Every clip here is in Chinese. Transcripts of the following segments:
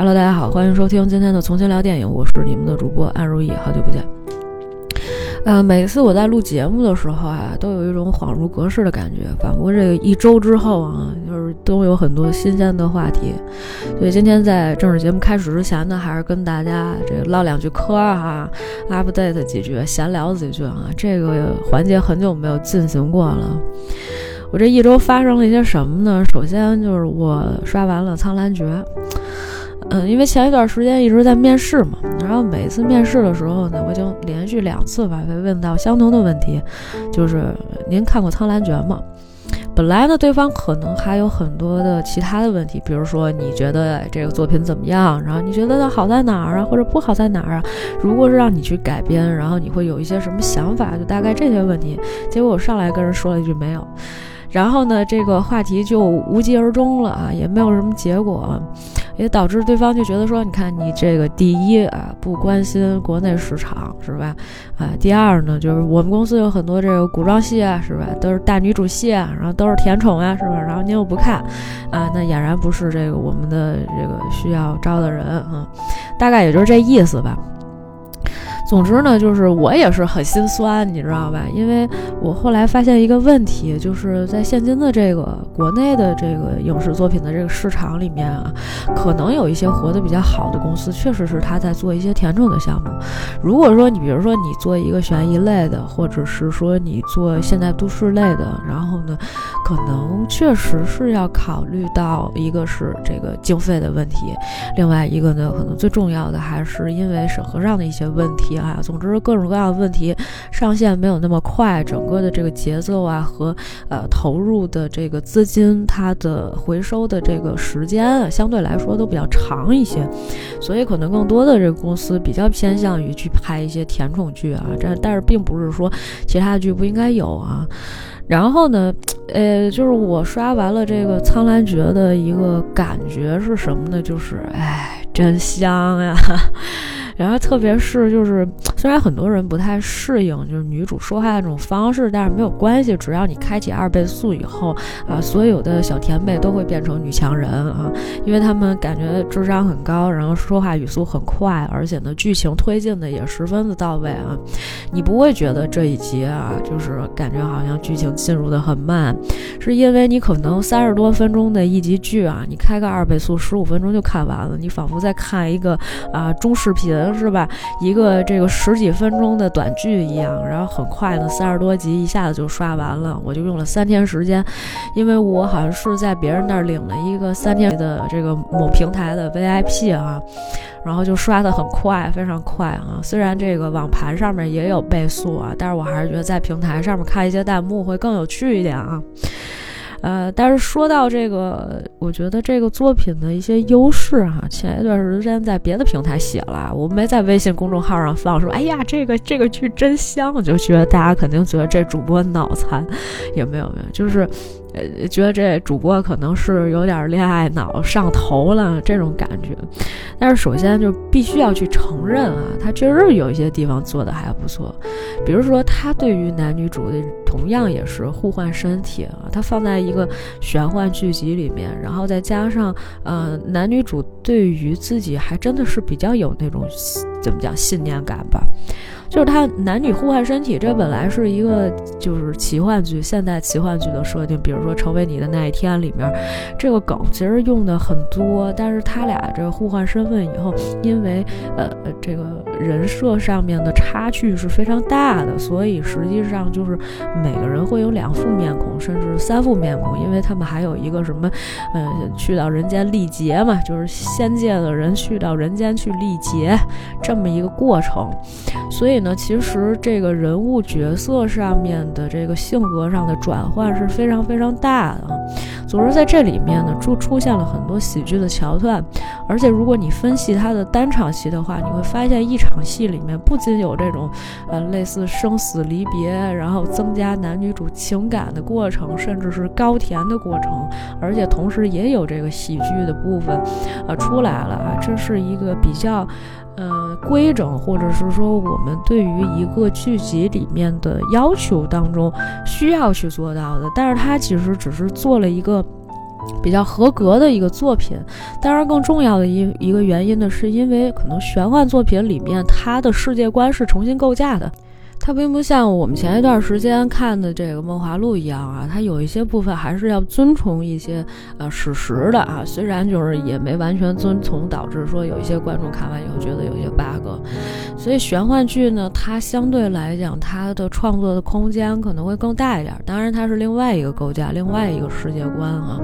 Hello，大家好，欢迎收听今天的《重新聊电影》，我是你们的主播安如意，好久不见。呃，每次我在录节目的时候啊，都有一种恍如隔世的感觉，仿佛这个一周之后啊，就是都有很多新鲜的话题。所以今天在正式节目开始之前呢，还是跟大家这个唠两句嗑哈，update 几句，闲聊几句啊。这个环节很久没有进行过了。我这一周发生了一些什么呢？首先就是我刷完了《苍兰诀》。嗯，因为前一段时间一直在面试嘛，然后每次面试的时候呢，我就连续两次吧被问到相同的问题，就是您看过《苍兰诀》吗？本来呢，对方可能还有很多的其他的问题，比如说你觉得这个作品怎么样？然后你觉得它好在哪儿啊，或者不好在哪儿啊？如果是让你去改编，然后你会有一些什么想法？就大概这些问题。结果我上来跟人说了一句没有，然后呢，这个话题就无疾而终了啊，也没有什么结果。也导致对方就觉得说，你看你这个第一啊，不关心国内市场是吧？啊，第二呢，就是我们公司有很多这个古装戏啊，是吧？都是大女主戏啊，然后都是甜宠啊，是吧？然后您又不看，啊，那俨然不是这个我们的这个需要招的人啊，大概也就是这意思吧。总之呢，就是我也是很心酸，你知道吧？因为我后来发现一个问题，就是在现今的这个国内的这个影视作品的这个市场里面啊，可能有一些活得比较好的公司，确实是他在做一些甜宠的项目。如果说你比如说你做一个悬疑类的，或者是说你做现代都市类的，然后呢，可能确实是要考虑到一个是这个经费的问题，另外一个呢，可能最重要的还是因为审核上的一些问题。啊，总之各种各样的问题上线没有那么快，整个的这个节奏啊和呃投入的这个资金，它的回收的这个时间啊，相对来说都比较长一些，所以可能更多的这个公司比较偏向于去拍一些甜宠剧啊，这但是并不是说其他剧不应该有啊。然后呢，呃，就是我刷完了这个《苍兰诀》的一个感觉是什么呢？就是哎，真香呀！然后特别是就是，虽然很多人不太适应就是女主说话的这种方式，但是没有关系，只要你开启二倍速以后啊，所有的小甜妹都会变成女强人啊，因为他们感觉智商很高，然后说话语速很快，而且呢剧情推进的也十分的到位啊，你不会觉得这一集啊就是感觉好像剧情进入的很慢，是因为你可能三十多分钟的一集剧啊，你开个二倍速十五分钟就看完了，你仿佛在看一个啊中视频。是吧？一个这个十十几分钟的短剧一样，然后很快呢，三十多集一下子就刷完了。我就用了三天时间，因为我好像是在别人那儿领了一个三天的这个某平台的 VIP 啊，然后就刷的很快，非常快啊。虽然这个网盘上面也有倍速啊，但是我还是觉得在平台上面看一些弹幕会更有趣一点啊。呃，但是说到这个，我觉得这个作品的一些优势哈，前一段时间在别的平台写了，我没在微信公众号上放，说哎呀，这个这个剧真香，我就觉得大家肯定觉得这主播脑残，也没有没有，就是。呃，觉得这主播可能是有点恋爱脑上头了这种感觉，但是首先就必须要去承认啊，他确实有一些地方做的还不错，比如说他对于男女主的同样也是互换身体啊，他放在一个玄幻剧集里面，然后再加上呃男女主对于自己还真的是比较有那种怎么讲信念感吧。就是他男女互换身体，这本来是一个就是奇幻剧、现代奇幻剧的设定。比如说《成为你的那一天》里面，这个梗其实用的很多。但是他俩这互换身份以后，因为呃这个人设上面的差距是非常大的，所以实际上就是每个人会有两副面孔，甚至三副面孔，因为他们还有一个什么，呃，去到人间历劫嘛，就是仙界的人去到人间去历劫这么一个过程，所以。呢，其实这个人物角色上面的这个性格上的转换是非常非常大的。总之，在这里面呢，就出现了很多喜剧的桥段，而且如果你分析他的单场戏的话，你会发现一场戏里面不仅有这种呃类似生死离别，然后增加男女主情感的过程，甚至是高甜的过程，而且同时也有这个喜剧的部分，呃出来了啊，这是一个比较。呃，规整或者是说我们对于一个剧集里面的要求当中需要去做到的，但是它其实只是做了一个比较合格的一个作品。当然，更重要的一一个原因呢，是因为可能玄幻作品里面它的世界观是重新构架的。它并不像我们前一段时间看的这个《梦华录》一样啊，它有一些部分还是要遵从一些呃史实的啊，虽然就是也没完全遵从，导致说有一些观众看完以后觉得有些 bug。所以玄幻剧呢，它相对来讲它的创作的空间可能会更大一点。当然，它是另外一个构架，另外一个世界观啊。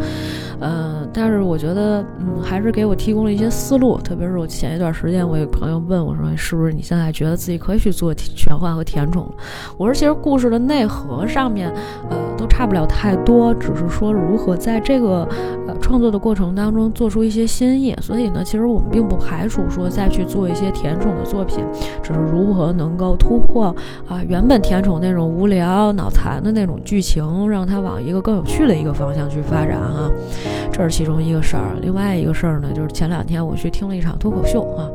呃，但是我觉得，嗯，还是给我提供了一些思路。特别是我前一段时间，我有朋友问我说，是不是你现在觉得自己可以去做玄幻和甜宠？我说，其实故事的内核上面，呃，都差不了太多，只是说如何在这个呃创作的过程当中做出一些新意。所以呢，其实我们并不排除说再去做一些甜宠的作品，只是如何能够突破啊原本甜宠那种无聊脑残的那种剧情，让它往一个更有趣的一个方向去发展啊。这是其中一个事儿，另外一个事儿呢，就是前两天我去听了一场脱口秀啊。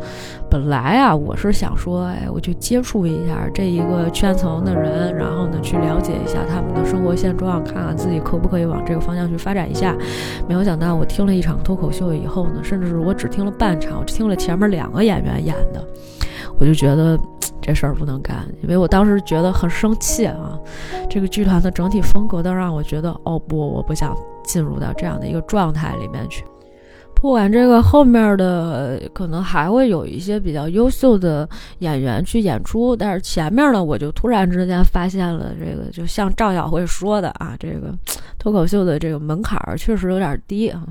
本来啊，我是想说，哎，我去接触一下这一个圈层的人，然后呢，去了解一下他们的生活现状，看看自己可不可以往这个方向去发展一下。没有想到，我听了一场脱口秀以后呢，甚至是我只听了半场，我听了前面两个演员演的，我就觉得这事儿不能干，因为我当时觉得很生气啊。这个剧团的整体风格都让我觉得，哦不，我不想。进入到这样的一个状态里面去，不管这个后面的可能还会有一些比较优秀的演员去演出，但是前面呢，我就突然之间发现了这个，就像赵小慧说的啊，这个 脱口秀的这个门槛确实有点低啊。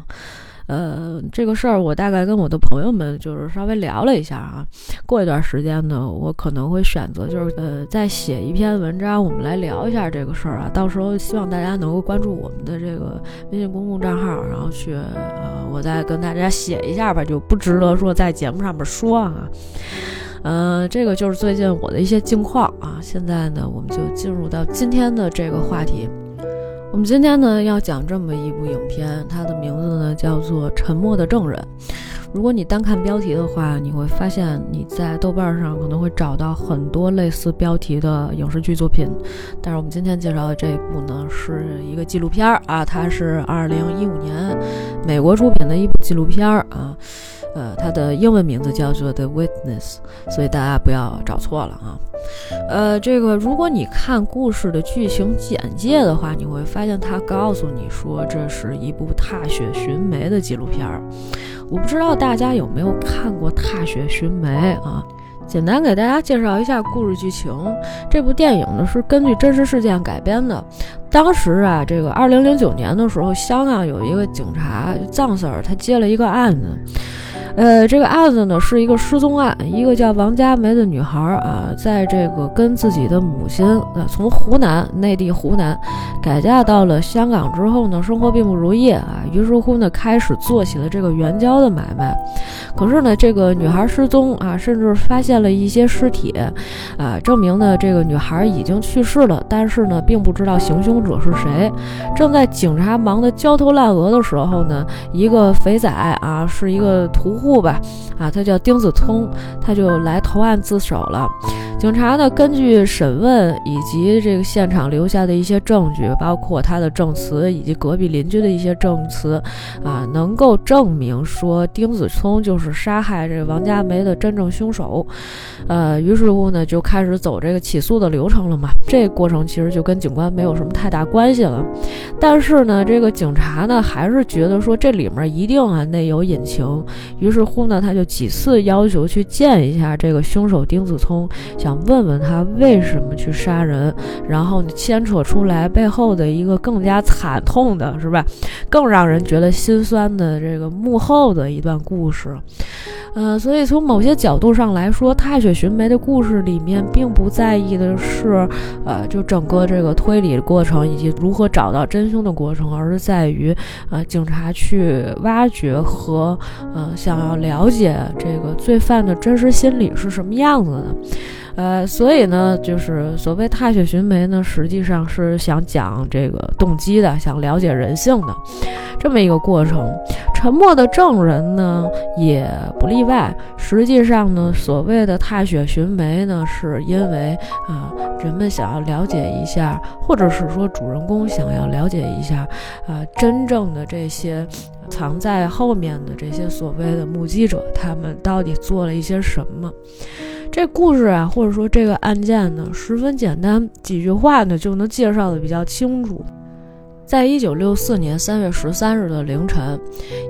呃，这个事儿我大概跟我的朋友们就是稍微聊了一下啊。过一段时间呢，我可能会选择就是呃再写一篇文章，我们来聊一下这个事儿啊。到时候希望大家能够关注我们的这个微信公共账号，然后去呃我再跟大家写一下吧，就不值得说在节目上面说啊。嗯，这个就是最近我的一些近况啊。现在呢，我们就进入到今天的这个话题。我们今天呢要讲这么一部影片，它的名字呢叫做《沉默的证人》。如果你单看标题的话，你会发现你在豆瓣上可能会找到很多类似标题的影视剧作品。但是我们今天介绍的这一部呢是一个纪录片儿啊，它是二零一五年美国出品的一部纪录片儿啊。呃，它的英文名字叫做《The Witness》，所以大家不要找错了啊。呃，这个如果你看故事的剧情简介的话，你会发现它告诉你说这是一部踏雪寻梅的纪录片儿。我不知道大家有没有看过《踏雪寻梅》啊？简单给大家介绍一下故事剧情。这部电影呢是根据真实事件改编的。当时啊，这个二零零九年的时候，香港有一个警察藏 Sir，他接了一个案子。呃，这个案子呢是一个失踪案，一个叫王佳梅的女孩啊，在这个跟自己的母亲呃从湖南内地湖南改嫁到了香港之后呢，生活并不如意啊，于是乎呢开始做起了这个援交的买卖。可是呢，这个女孩失踪啊，甚至发现了一些尸体啊，证明呢这个女孩已经去世了，但是呢并不知道行凶者是谁。正在警察忙得焦头烂额的时候呢，一个肥仔啊，是一个屠。户吧，啊，他叫丁子聪，他就来投案自首了。警察呢，根据审问以及这个现场留下的一些证据，包括他的证词以及隔壁邻居的一些证词，啊，能够证明说丁子聪就是杀害这王佳梅的真正凶手。呃，于是乎呢，就开始走这个起诉的流程了嘛。这过程其实就跟警官没有什么太大关系了。但是呢，这个警察呢，还是觉得说这里面一定啊内有隐情。于是乎呢，他就几次要求去见一下这个凶手丁子聪，想。想问问他为什么去杀人，然后你牵扯出来背后的一个更加惨痛的，是吧？更让人觉得心酸的这个幕后的一段故事。呃，所以从某些角度上来说，《踏雪寻梅》的故事里面并不在意的是，呃，就整个这个推理的过程以及如何找到真凶的过程，而是在于，呃，警察去挖掘和，呃，想要了解这个罪犯的真实心理是什么样子的。呃，所以呢，就是所谓踏雪寻梅呢，实际上是想讲这个动机的，想了解人性的。这么一个过程。沉默的证人呢也不例外。实际上呢，所谓的踏雪寻梅呢，是因为啊，人们想要了解一下，或者是说主人公想要了解一下，啊，真正的这些藏在后面的这些所谓的目击者，他们到底做了一些什么？这故事啊，或者说这个案件呢，十分简单，几句话呢就能介绍的比较清楚。在一九六四年三月十三日的凌晨，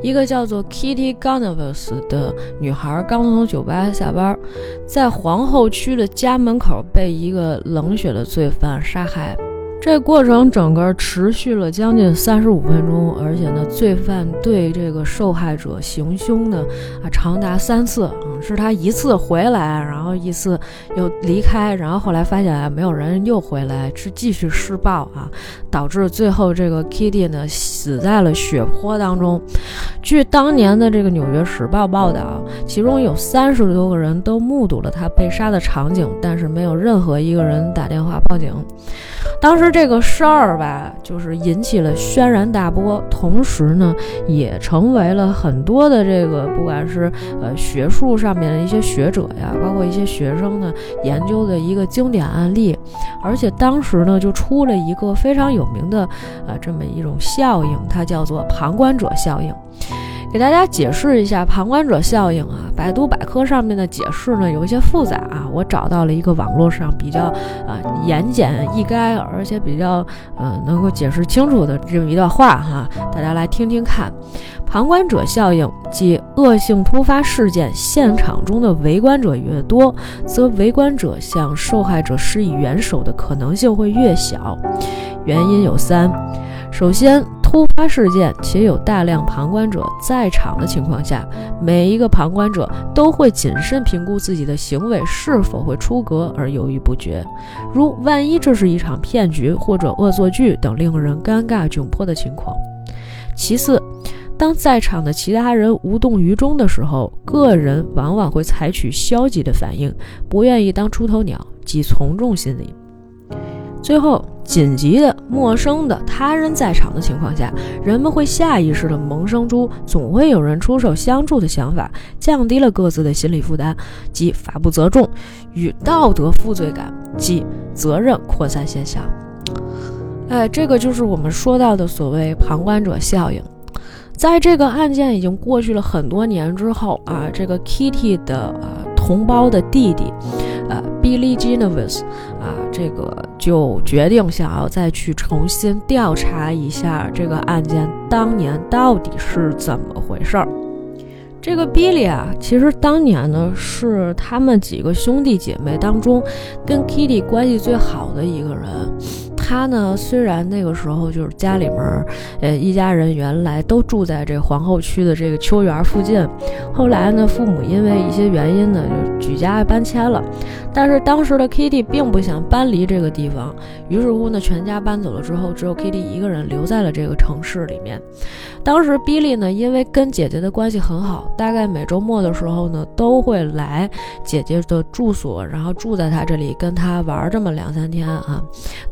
一个叫做 Kitty Gunavers 的女孩刚从酒吧下班，在皇后区的家门口被一个冷血的罪犯杀害。这过程整个持续了将近三十五分钟，而且呢，罪犯对这个受害者行凶呢，啊，长达三次，嗯，是他一次回来，然后一次又离开，然后后来发现啊，没有人又回来，是继续施暴啊，导致最后这个 Kitty 呢死在了血泊当中。据当年的这个《纽约时报》报道，其中有三十多个人都目睹了他被杀的场景，但是没有任何一个人打电话报警。当时这个事儿吧，就是引起了轩然大波，同时呢，也成为了很多的这个不管是呃学术上面的一些学者呀，包括一些学生呢研究的一个经典案例。而且当时呢，就出了一个非常有名的呃这么一种效应，它叫做旁观者效应。给大家解释一下旁观者效应啊，百度百科上面的解释呢有一些复杂啊，我找到了一个网络上比较啊言简意赅，而且比较呃能够解释清楚的这么一段话哈，大家来听听看。旁观者效应即恶性突发事件现场中的围观者越多，则围观者向受害者施以援手的可能性会越小。原因有三，首先。突发事件且有大量旁观者在场的情况下，每一个旁观者都会谨慎评估自己的行为是否会出格而犹豫不决，如万一这是一场骗局或者恶作剧等令人尴尬窘迫的情况。其次，当在场的其他人无动于衷的时候，个人往往会采取消极的反应，不愿意当出头鸟，即从众心理。最后，紧急的、陌生的他人在场的情况下，人们会下意识地萌生出总会有人出手相助的想法，降低了各自的心理负担，即法不责众与道德负罪感，即责任扩散现象。哎，这个就是我们说到的所谓旁观者效应。在这个案件已经过去了很多年之后啊，这个 Kitty 的呃同胞的弟弟。呃，Billy Genovese，这个就决定想要再去重新调查一下这个案件当年到底是怎么回事儿。这个 Billy 啊，其实当年呢是他们几个兄弟姐妹当中跟 Kitty 关系最好的一个人。他呢，虽然那个时候就是家里面，呃，一家人原来都住在这皇后区的这个秋园附近，后来呢，父母因为一些原因呢，就举家搬迁了。但是当时的 Kitty 并不想搬离这个地方，于是乎呢，全家搬走了之后，只有 Kitty 一个人留在了这个城市里面。当时比利呢，因为跟姐姐的关系很好，大概每周末的时候呢，都会来姐姐的住所，然后住在她这里，跟她玩这么两三天啊，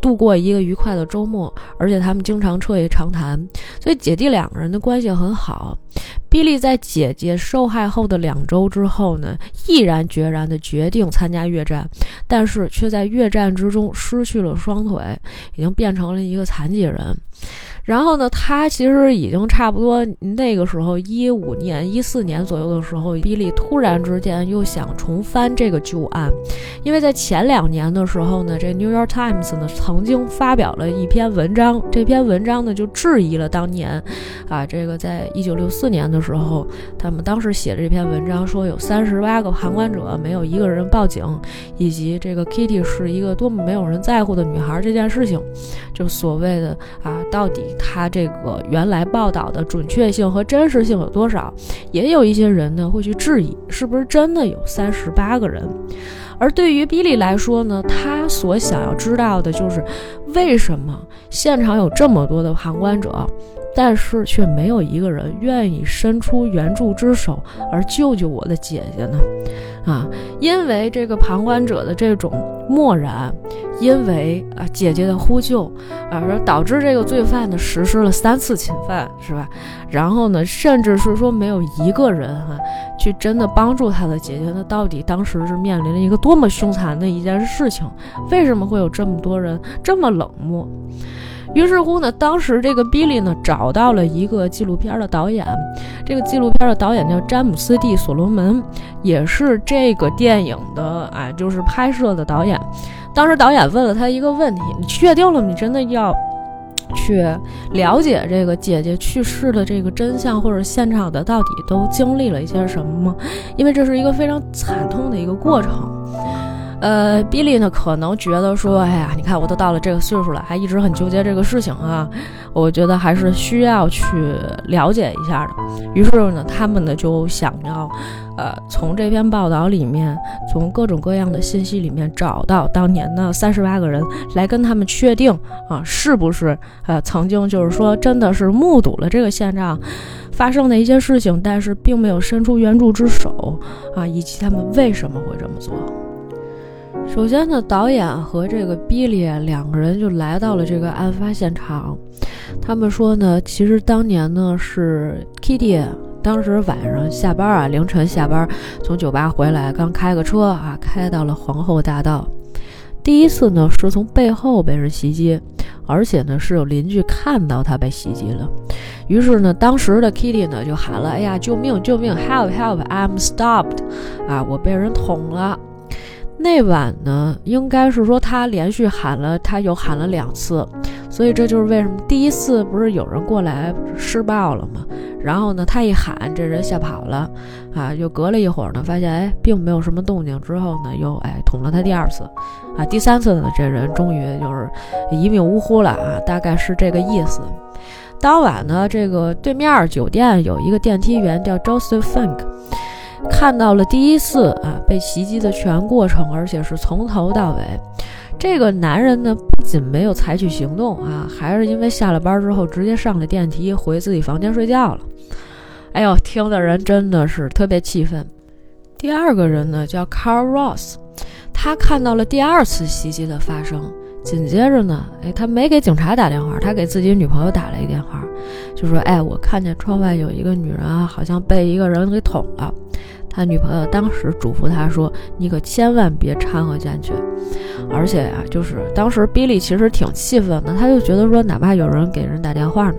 度过一个愉快的周末。而且他们经常彻夜长谈，所以姐弟两个人的关系很好。比利在姐姐受害后的两周之后呢，毅然决然地决定参加越战，但是却在越战之中失去了双腿，已经变成了一个残疾人。然后呢，他其实已经差不多那个时候，一五年、一四年左右的时候，比利突然之间又想重翻这个旧案，因为在前两年的时候呢，这 New York Times 呢曾经发表了一篇文章，这篇文章呢就质疑了当年，啊，这个在一九六四年的时候，他们当时写的这篇文章说有三十八个旁观者，没有一个人报警，以及这个 Kitty 是一个多么没有人在乎的女孩这件事情，就所谓的啊，到底。他这个原来报道的准确性和真实性有多少？也有一些人呢会去质疑，是不是真的有三十八个人？而对于比利来说呢，他所想要知道的就是为什么现场有这么多的旁观者，但是却没有一个人愿意伸出援助之手而救救我的姐姐呢？啊，因为这个旁观者的这种漠然，因为啊姐姐的呼救啊，而导致这个罪犯呢实施了三次侵犯，是吧？然后呢，甚至是说没有一个人哈去真的帮助他的姐姐，那到底当时是面临了一个多么凶残的一件事情？为什么会有这么多人这么冷漠？于是乎呢，当时这个 Billy 呢找到了一个纪录片的导演，这个纪录片的导演叫詹姆斯 ·D· 所罗门，也是这个电影的啊，就是拍摄的导演。当时导演问了他一个问题：“你确定了？你真的要去了解这个姐姐去世的这个真相，或者现场的到底都经历了一些什么吗？因为这是一个非常惨痛的一个过程。”呃，比利呢可能觉得说，哎呀，你看我都到了这个岁数了，还一直很纠结这个事情啊，我觉得还是需要去了解一下的。于是呢，他们呢就想要，呃，从这篇报道里面，从各种各样的信息里面找到当年的三十八个人，来跟他们确定啊，是不是呃曾经就是说真的是目睹了这个现场发生的一些事情，但是并没有伸出援助之手啊，以及他们为什么会这么做。首先呢，导演和这个 Billy 两个人就来到了这个案发现场。他们说呢，其实当年呢是 Kitty 当时晚上下班啊，凌晨下班从酒吧回来，刚开个车啊，开到了皇后大道。第一次呢是从背后被人袭击，而且呢是有邻居看到他被袭击了。于是呢，当时的 Kitty 呢就喊了：“哎呀，救命！救命！Help! Help! I'm stopped！” 啊，我被人捅了。那晚呢，应该是说他连续喊了，他又喊了两次，所以这就是为什么第一次不是有人过来施暴了吗？然后呢，他一喊，这人吓跑了，啊，又隔了一会儿呢，发现哎，并没有什么动静，之后呢，又哎捅了他第二次，啊，第三次呢，这人终于就是一命呜呼了啊，大概是这个意思。当晚呢，这个对面酒店有一个电梯员叫 Joseph Fink。看到了第一次啊被袭击的全过程，而且是从头到尾。这个男人呢，不仅没有采取行动啊，还是因为下了班之后直接上了电梯回自己房间睡觉了。哎呦，听的人真的是特别气愤。第二个人呢叫 Carl Ross，他看到了第二次袭击的发生。紧接着呢，哎，他没给警察打电话，他给自己女朋友打了一电话，就说：“哎，我看见窗外有一个女人啊，好像被一个人给捅了。”他女朋友当时嘱咐他说：“你可千万别掺和进去。”而且啊，就是当时比利其实挺气愤的，他就觉得说，哪怕有人给人打电话呢，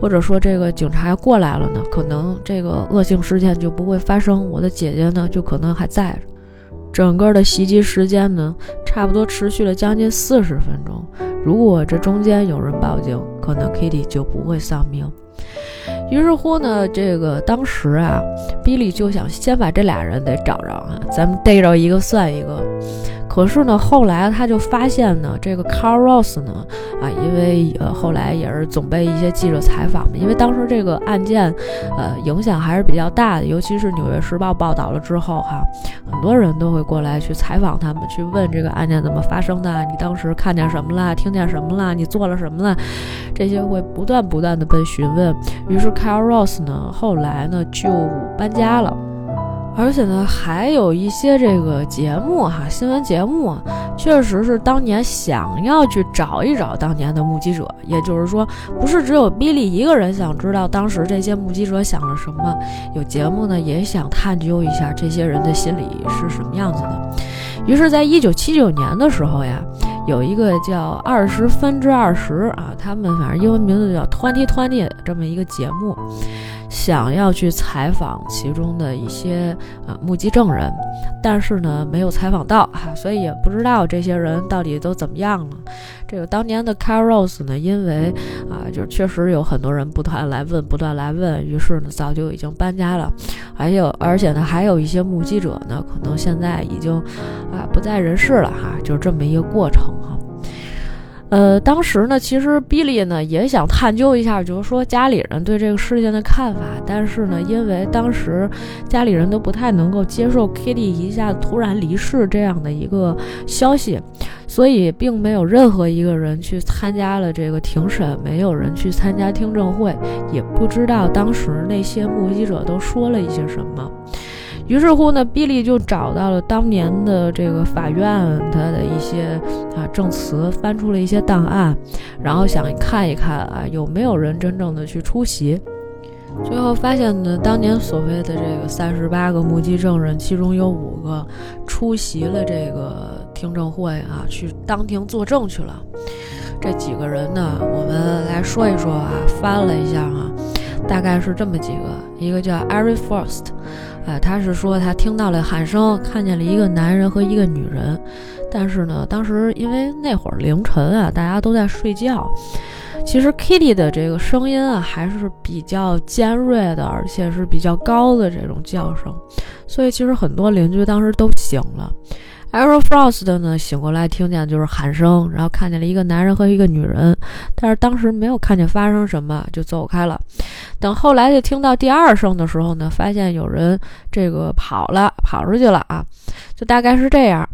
或者说这个警察过来了呢，可能这个恶性事件就不会发生，我的姐姐呢就可能还在。整个的袭击时间呢，差不多持续了将近四十分钟。如果这中间有人报警，可能 Kitty 就不会丧命。于是乎呢，这个当时啊，比利就想先把这俩人得找着啊，咱们逮着一个算一个。可是呢，后来他就发现呢，这个 Carl Ross 呢，啊，因为呃后来也是总被一些记者采访嘛，因为当时这个案件，呃，影响还是比较大的，尤其是《纽约时报》报道了之后哈，很多人都会过来去采访他们，去问这个案件怎么发生的，你当时看见什么了，听见什么了，你做了什么了，这些会不断不断的被询问。于是 Carl Ross 呢，后来呢就搬家了。而且呢，还有一些这个节目哈，新闻节目，确实是当年想要去找一找当年的目击者，也就是说，不是只有比利一个人想知道当时这些目击者想了什么，有节目呢也想探究一下这些人的心理是什么样子的。于是，在一九七九年的时候呀，有一个叫二十分之二十啊，他们反正英文名字叫 Twenty Twenty 这么一个节目。想要去采访其中的一些啊目击证人，但是呢没有采访到哈，所以也不知道这些人到底都怎么样了。这个当年的 Carlos 呢，因为啊就确实有很多人不断来问，不断来问，于是呢早就已经搬家了。还有而且呢还有一些目击者呢，可能现在已经啊不在人世了哈，就这么一个过程哈。呃，当时呢，其实比利呢也想探究一下，就是说家里人对这个事件的看法。但是呢，因为当时家里人都不太能够接受 Kitty 一下突然离世这样的一个消息，所以并没有任何一个人去参加了这个庭审，没有人去参加听证会，也不知道当时那些目击者都说了一些什么。于是乎呢，比利就找到了当年的这个法院他的一些啊证词，翻出了一些档案，然后想看一看啊有没有人真正的去出席。最后发现呢，当年所谓的这个三十八个目击证人，其中有五个出席了这个听证会啊，去当庭作证去了。这几个人呢，我们来说一说啊，翻了一下啊，大概是这么几个：一个叫 Ari Frost，哎，他是说他听到了喊声，看见了一个男人和一个女人，但是呢，当时因为那会儿凌晨啊，大家都在睡觉。其实 Kitty 的这个声音啊，还是比较尖锐的，而且是比较高的这种叫声，所以其实很多邻居当时都醒了。Aero Frost 呢，醒过来听见就是喊声，然后看见了一个男人和一个女人，但是当时没有看见发生什么，就走开了。等后来就听到第二声的时候呢，发现有人这个跑了，跑出去了啊，就大概是这样。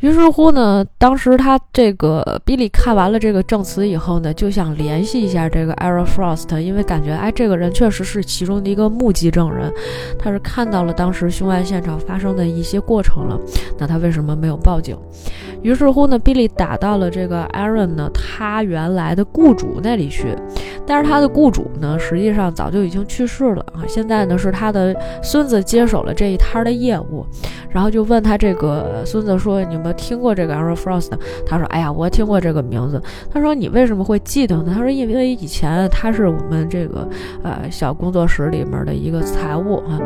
于是乎呢，当时他这个比利看完了这个证词以后呢，就想联系一下这个 Aaron Frost，因为感觉哎，这个人确实是其中的一个目击证人，他是看到了当时凶案现场发生的一些过程了。那他为什么没有报警？于是乎呢，比利打到了这个 Aaron 呢，他原来的雇主那里去，但是他的雇主呢，实际上早就已经去世了啊。现在呢，是他的孙子接手了这一摊的业务，然后就问他这个孙子说：“你们。”听过这个 Aaron Frost，他说：“哎呀，我听过这个名字。”他说：“你为什么会记得呢？”他说：“因为以前他是我们这个呃小工作室里面的一个财务啊，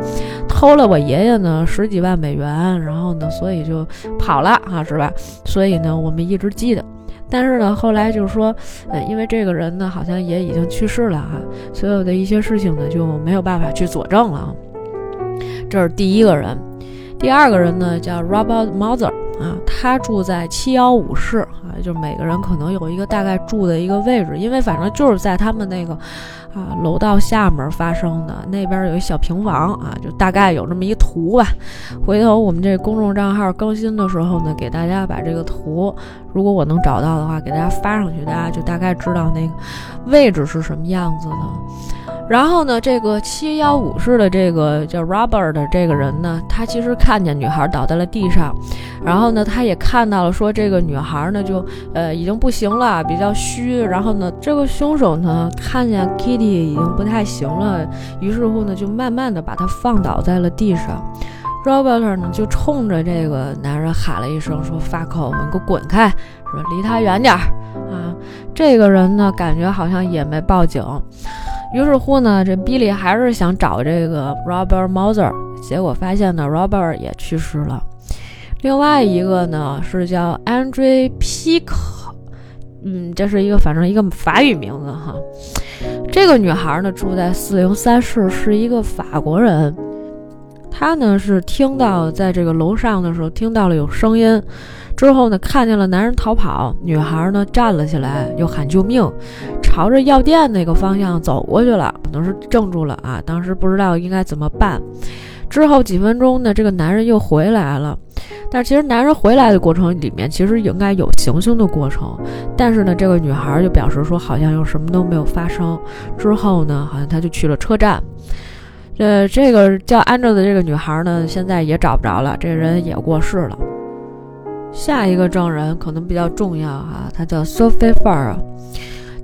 偷了我爷爷呢十几万美元，然后呢，所以就跑了啊，是吧？所以呢，我们一直记得。但是呢，后来就是说，呃，因为这个人呢好像也已经去世了哈，所有的一些事情呢就没有办法去佐证了啊。这是第一个人，第二个人呢叫 Robert Mother。啊，他住在七幺五室啊，就每个人可能有一个大概住的一个位置，因为反正就是在他们那个啊楼道下面发生的，那边有一小平房啊，就大概有这么一图吧。回头我们这公众账号更新的时候呢，给大家把这个图，如果我能找到的话，给大家发上去，大家就大概知道那个位置是什么样子的。然后呢，这个七幺五室的这个叫 Robert 的这个人呢，他其实看见女孩倒在了地上，然后呢，他也看到了说这个女孩呢就呃已经不行了，比较虚。然后呢，这个凶手呢看见 Kitty 已经不太行了，于是乎呢就慢慢的把她放倒在了地上。Robert 呢就冲着这个男人喊了一声说 “fuck off，你给我滚开，说离他远点儿啊。”这个人呢感觉好像也没报警。于是乎呢，这 Billy 还是想找这个 Robert Moser，结果发现呢，Robert 也去世了。另外一个呢是叫 Andre p i c o 嗯，这是一个反正一个法语名字哈。这个女孩呢住在四零三室，是一个法国人。她呢是听到在这个楼上的时候听到了有声音。之后呢，看见了男人逃跑，女孩呢站了起来，又喊救命，朝着药店那个方向走过去了，可能是怔住了啊，当时不知道应该怎么办。之后几分钟呢，这个男人又回来了，但是其实男人回来的过程里面，其实应该有行凶的过程，但是呢，这个女孩就表示说好像又什么都没有发生。之后呢，好像她就去了车站。呃，这个叫安着的这个女孩呢，现在也找不着了，这人也过世了。下一个证人可能比较重要哈，他叫 Sophie Farr。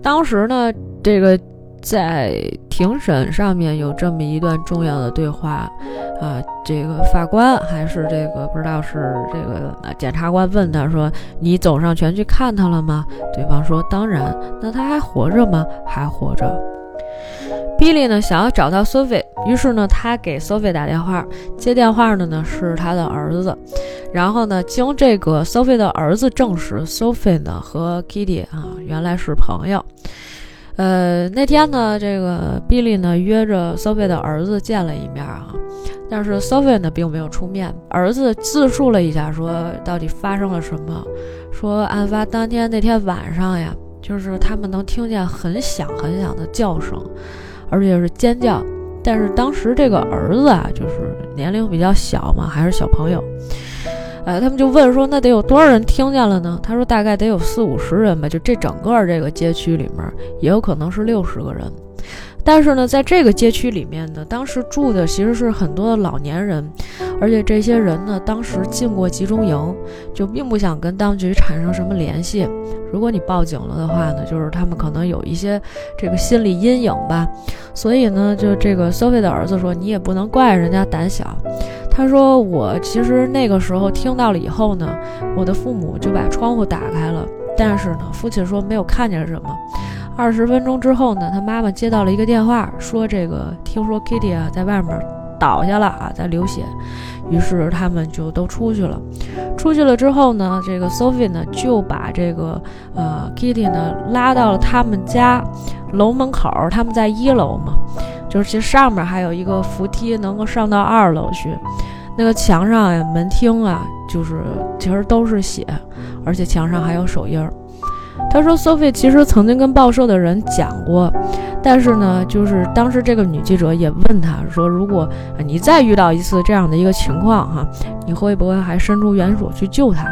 当时呢，这个在庭审上面有这么一段重要的对话啊，这个法官还是这个不知道是这个检察官问他说：“你走上前去看他了吗？”对方说：“当然。”那他还活着吗？还活着。Billy 呢想要找到 Sophie，于是呢他给 Sophie 打电话，接电话的呢是他的儿子。然后呢，经这个 Sophie 的儿子证实，Sophie 呢和 Kitty 啊原来是朋友。呃，那天呢，这个 Billy 呢约着 Sophie 的儿子见了一面啊，但是 Sophie 呢并没有出面。儿子自述了一下，说到底发生了什么，说案发当天那天晚上呀，就是他们能听见很响很响的叫声，而且是尖叫。但是当时这个儿子啊，就是年龄比较小嘛，还是小朋友。呃，他们就问说，那得有多少人听见了呢？他说大概得有四五十人吧，就这整个这个街区里面，也有可能是六十个人。但是呢，在这个街区里面呢，当时住的其实是很多的老年人，而且这些人呢，当时进过集中营，就并不想跟当局产生什么联系。如果你报警了的话呢，就是他们可能有一些这个心理阴影吧。所以呢，就这个 Sophie 的儿子说，你也不能怪人家胆小。他说，我其实那个时候听到了以后呢，我的父母就把窗户打开了，但是呢，父亲说没有看见什么。二十分钟之后呢，他妈妈接到了一个电话，说这个听说 Kitty 啊在外面倒下了啊，在流血。于是他们就都出去了。出去了之后呢，这个 Sophie 呢就把这个呃 Kitty 呢拉到了他们家楼门口。他们在一楼嘛，就是其实上面还有一个扶梯能够上到二楼去。那个墙上呀、门厅啊，就是其实都是血，而且墙上还有手印儿。他说：“Sophie 其实曾经跟报社的人讲过，但是呢，就是当时这个女记者也问他说，如果你再遇到一次这样的一个情况，哈，你会不会还伸出援手去救他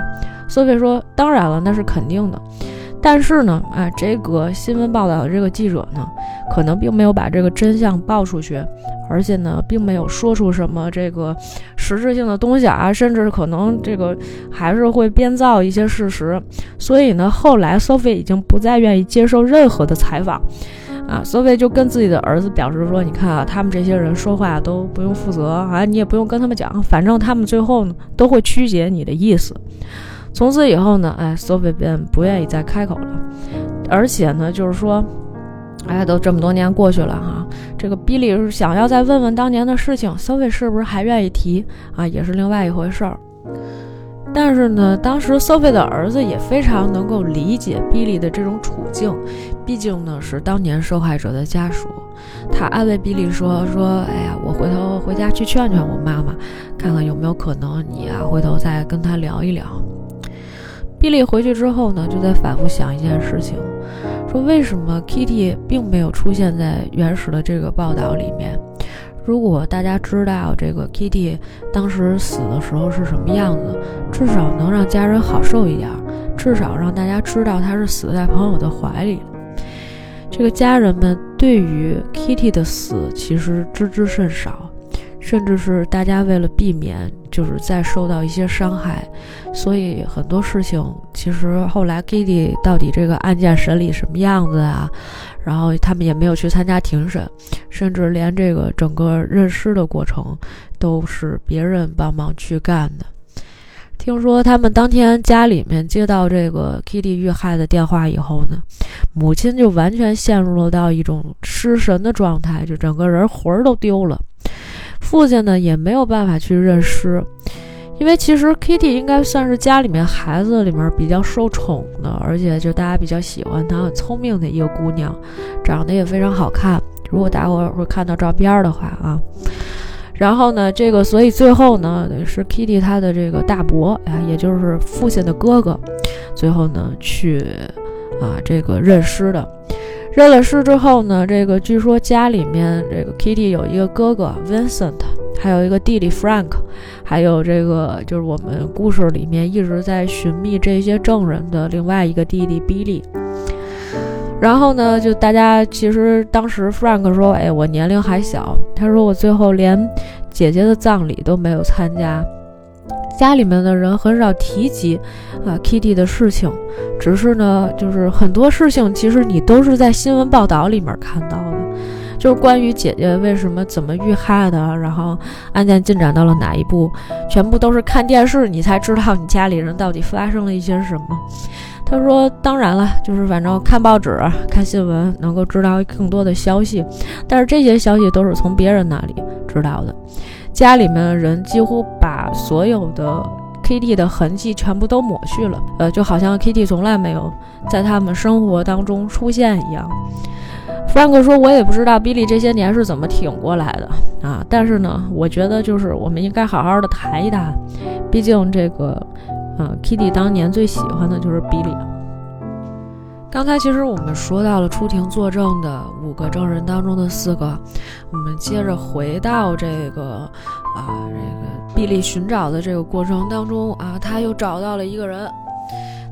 ？”Sophie 说：“当然了，那是肯定的。但是呢，啊，这个新闻报道的这个记者呢，可能并没有把这个真相报出去。”而且呢，并没有说出什么这个实质性的东西啊，甚至可能这个还是会编造一些事实。所以呢，后来 Sophie 已经不再愿意接受任何的采访，啊，Sophie 就跟自己的儿子表示说：“你看啊，他们这些人说话都不用负责啊，你也不用跟他们讲，反正他们最后呢都会曲解你的意思。”从此以后呢，哎，Sophie 便不愿意再开口了，而且呢，就是说。哎，都这么多年过去了哈，这个比利是想要再问问当年的事情，Sophie 是不是还愿意提啊，也是另外一回事儿。但是呢，当时 Sophie 的儿子也非常能够理解比利的这种处境，毕竟呢是当年受害者的家属。他安慰比利说：“说，哎呀，我回头回家去劝劝我妈妈，看看有没有可能你啊，回头再跟他聊一聊。”莉莉回去之后呢，就在反复想一件事情。说为什么 Kitty 并没有出现在原始的这个报道里面？如果大家知道这个 Kitty 当时死的时候是什么样子，至少能让家人好受一点，至少让大家知道她是死在朋友的怀里。这个家人们对于 Kitty 的死其实知之甚少。甚至是大家为了避免，就是再受到一些伤害，所以很多事情其实后来 Kitty 到底这个案件审理什么样子啊？然后他们也没有去参加庭审，甚至连这个整个认尸的过程都是别人帮忙去干的。听说他们当天家里面接到这个 Kitty 遇害的电话以后呢，母亲就完全陷入了到一种失神的状态，就整个人魂儿都丢了。父亲呢也没有办法去认尸，因为其实 Kitty 应该算是家里面孩子里面比较受宠的，而且就大家比较喜欢她，很聪明的一个姑娘，长得也非常好看。如果大伙会看到照片的话啊，然后呢，这个所以最后呢是 Kitty 她的这个大伯啊，也就是父亲的哥哥，最后呢去啊这个认尸的。认了尸之后呢，这个据说家里面这个 Kitty 有一个哥哥 Vincent，还有一个弟弟 Frank，还有这个就是我们故事里面一直在寻觅这些证人的另外一个弟弟 Billy。然后呢，就大家其实当时 Frank 说：“哎，我年龄还小，他说我最后连姐姐的葬礼都没有参加。”家里面的人很少提及啊，Kitty 的事情，只是呢，就是很多事情其实你都是在新闻报道里面看到的，就是关于姐姐为什么怎么遇害的，然后案件进展到了哪一步，全部都是看电视你才知道你家里人到底发生了一些什么。他说，当然了，就是反正看报纸、看新闻能够知道更多的消息，但是这些消息都是从别人那里知道的。家里面的人几乎把所有的 Kitty 的痕迹全部都抹去了，呃，就好像 Kitty 从来没有在他们生活当中出现一样。Frank 说：“我也不知道 Billy 这些年是怎么挺过来的啊，但是呢，我觉得就是我们应该好好的谈一谈，毕竟这个，呃，Kitty 当年最喜欢的就是 Billy。”刚才其实我们说到了出庭作证的五个证人当中的四个，我们接着回到这个啊这个比利寻找的这个过程当中啊，他又找到了一个人，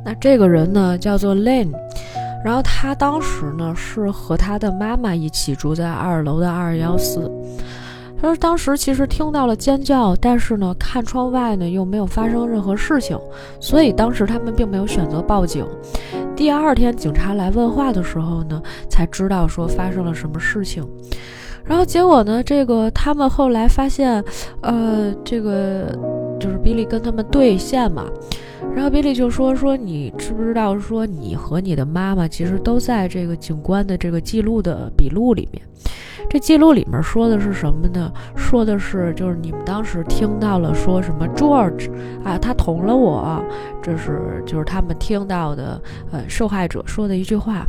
那这个人呢叫做 Lane，然后他当时呢是和他的妈妈一起住在二楼的二幺四。他说当时其实听到了尖叫，但是呢，看窗外呢又没有发生任何事情，所以当时他们并没有选择报警。第二天警察来问话的时候呢，才知道说发生了什么事情。然后结果呢，这个他们后来发现，呃，这个就是比利跟他们对线嘛。然后比利就说说你知不知道说你和你的妈妈其实都在这个警官的这个记录的笔录里面。这记录里面说的是什么呢？说的是就是你们当时听到了说什么 George 啊，他捅了我，这是就是他们听到的，呃，受害者说的一句话。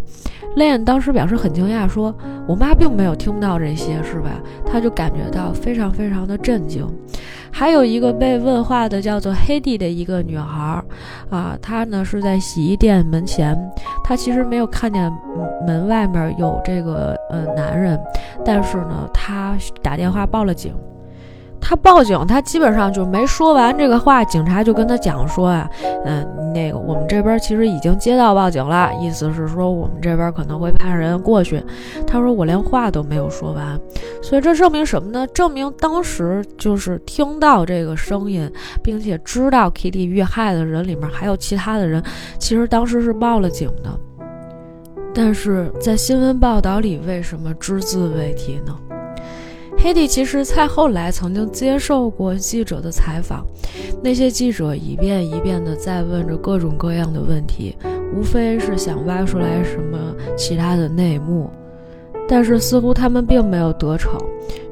Lane 当时表示很惊讶，说我妈并没有听到这些，是吧？他就感觉到非常非常的震惊。还有一个被问话的叫做黑蒂的一个女孩，啊，她呢是在洗衣店门前，她其实没有看见门外面有这个呃男人，但是呢，她打电话报了警。他报警，他基本上就没说完这个话，警察就跟他讲说啊，嗯，那个我们这边其实已经接到报警了，意思是说我们这边可能会派人过去。他说我连话都没有说完，所以这证明什么呢？证明当时就是听到这个声音，并且知道 Kitty 遇害的人里面还有其他的人，其实当时是报了警的。但是在新闻报道里，为什么只字未提呢？黑蒂其实在后来曾经接受过记者的采访，那些记者一遍一遍地在问着各种各样的问题，无非是想挖出来什么其他的内幕，但是似乎他们并没有得逞。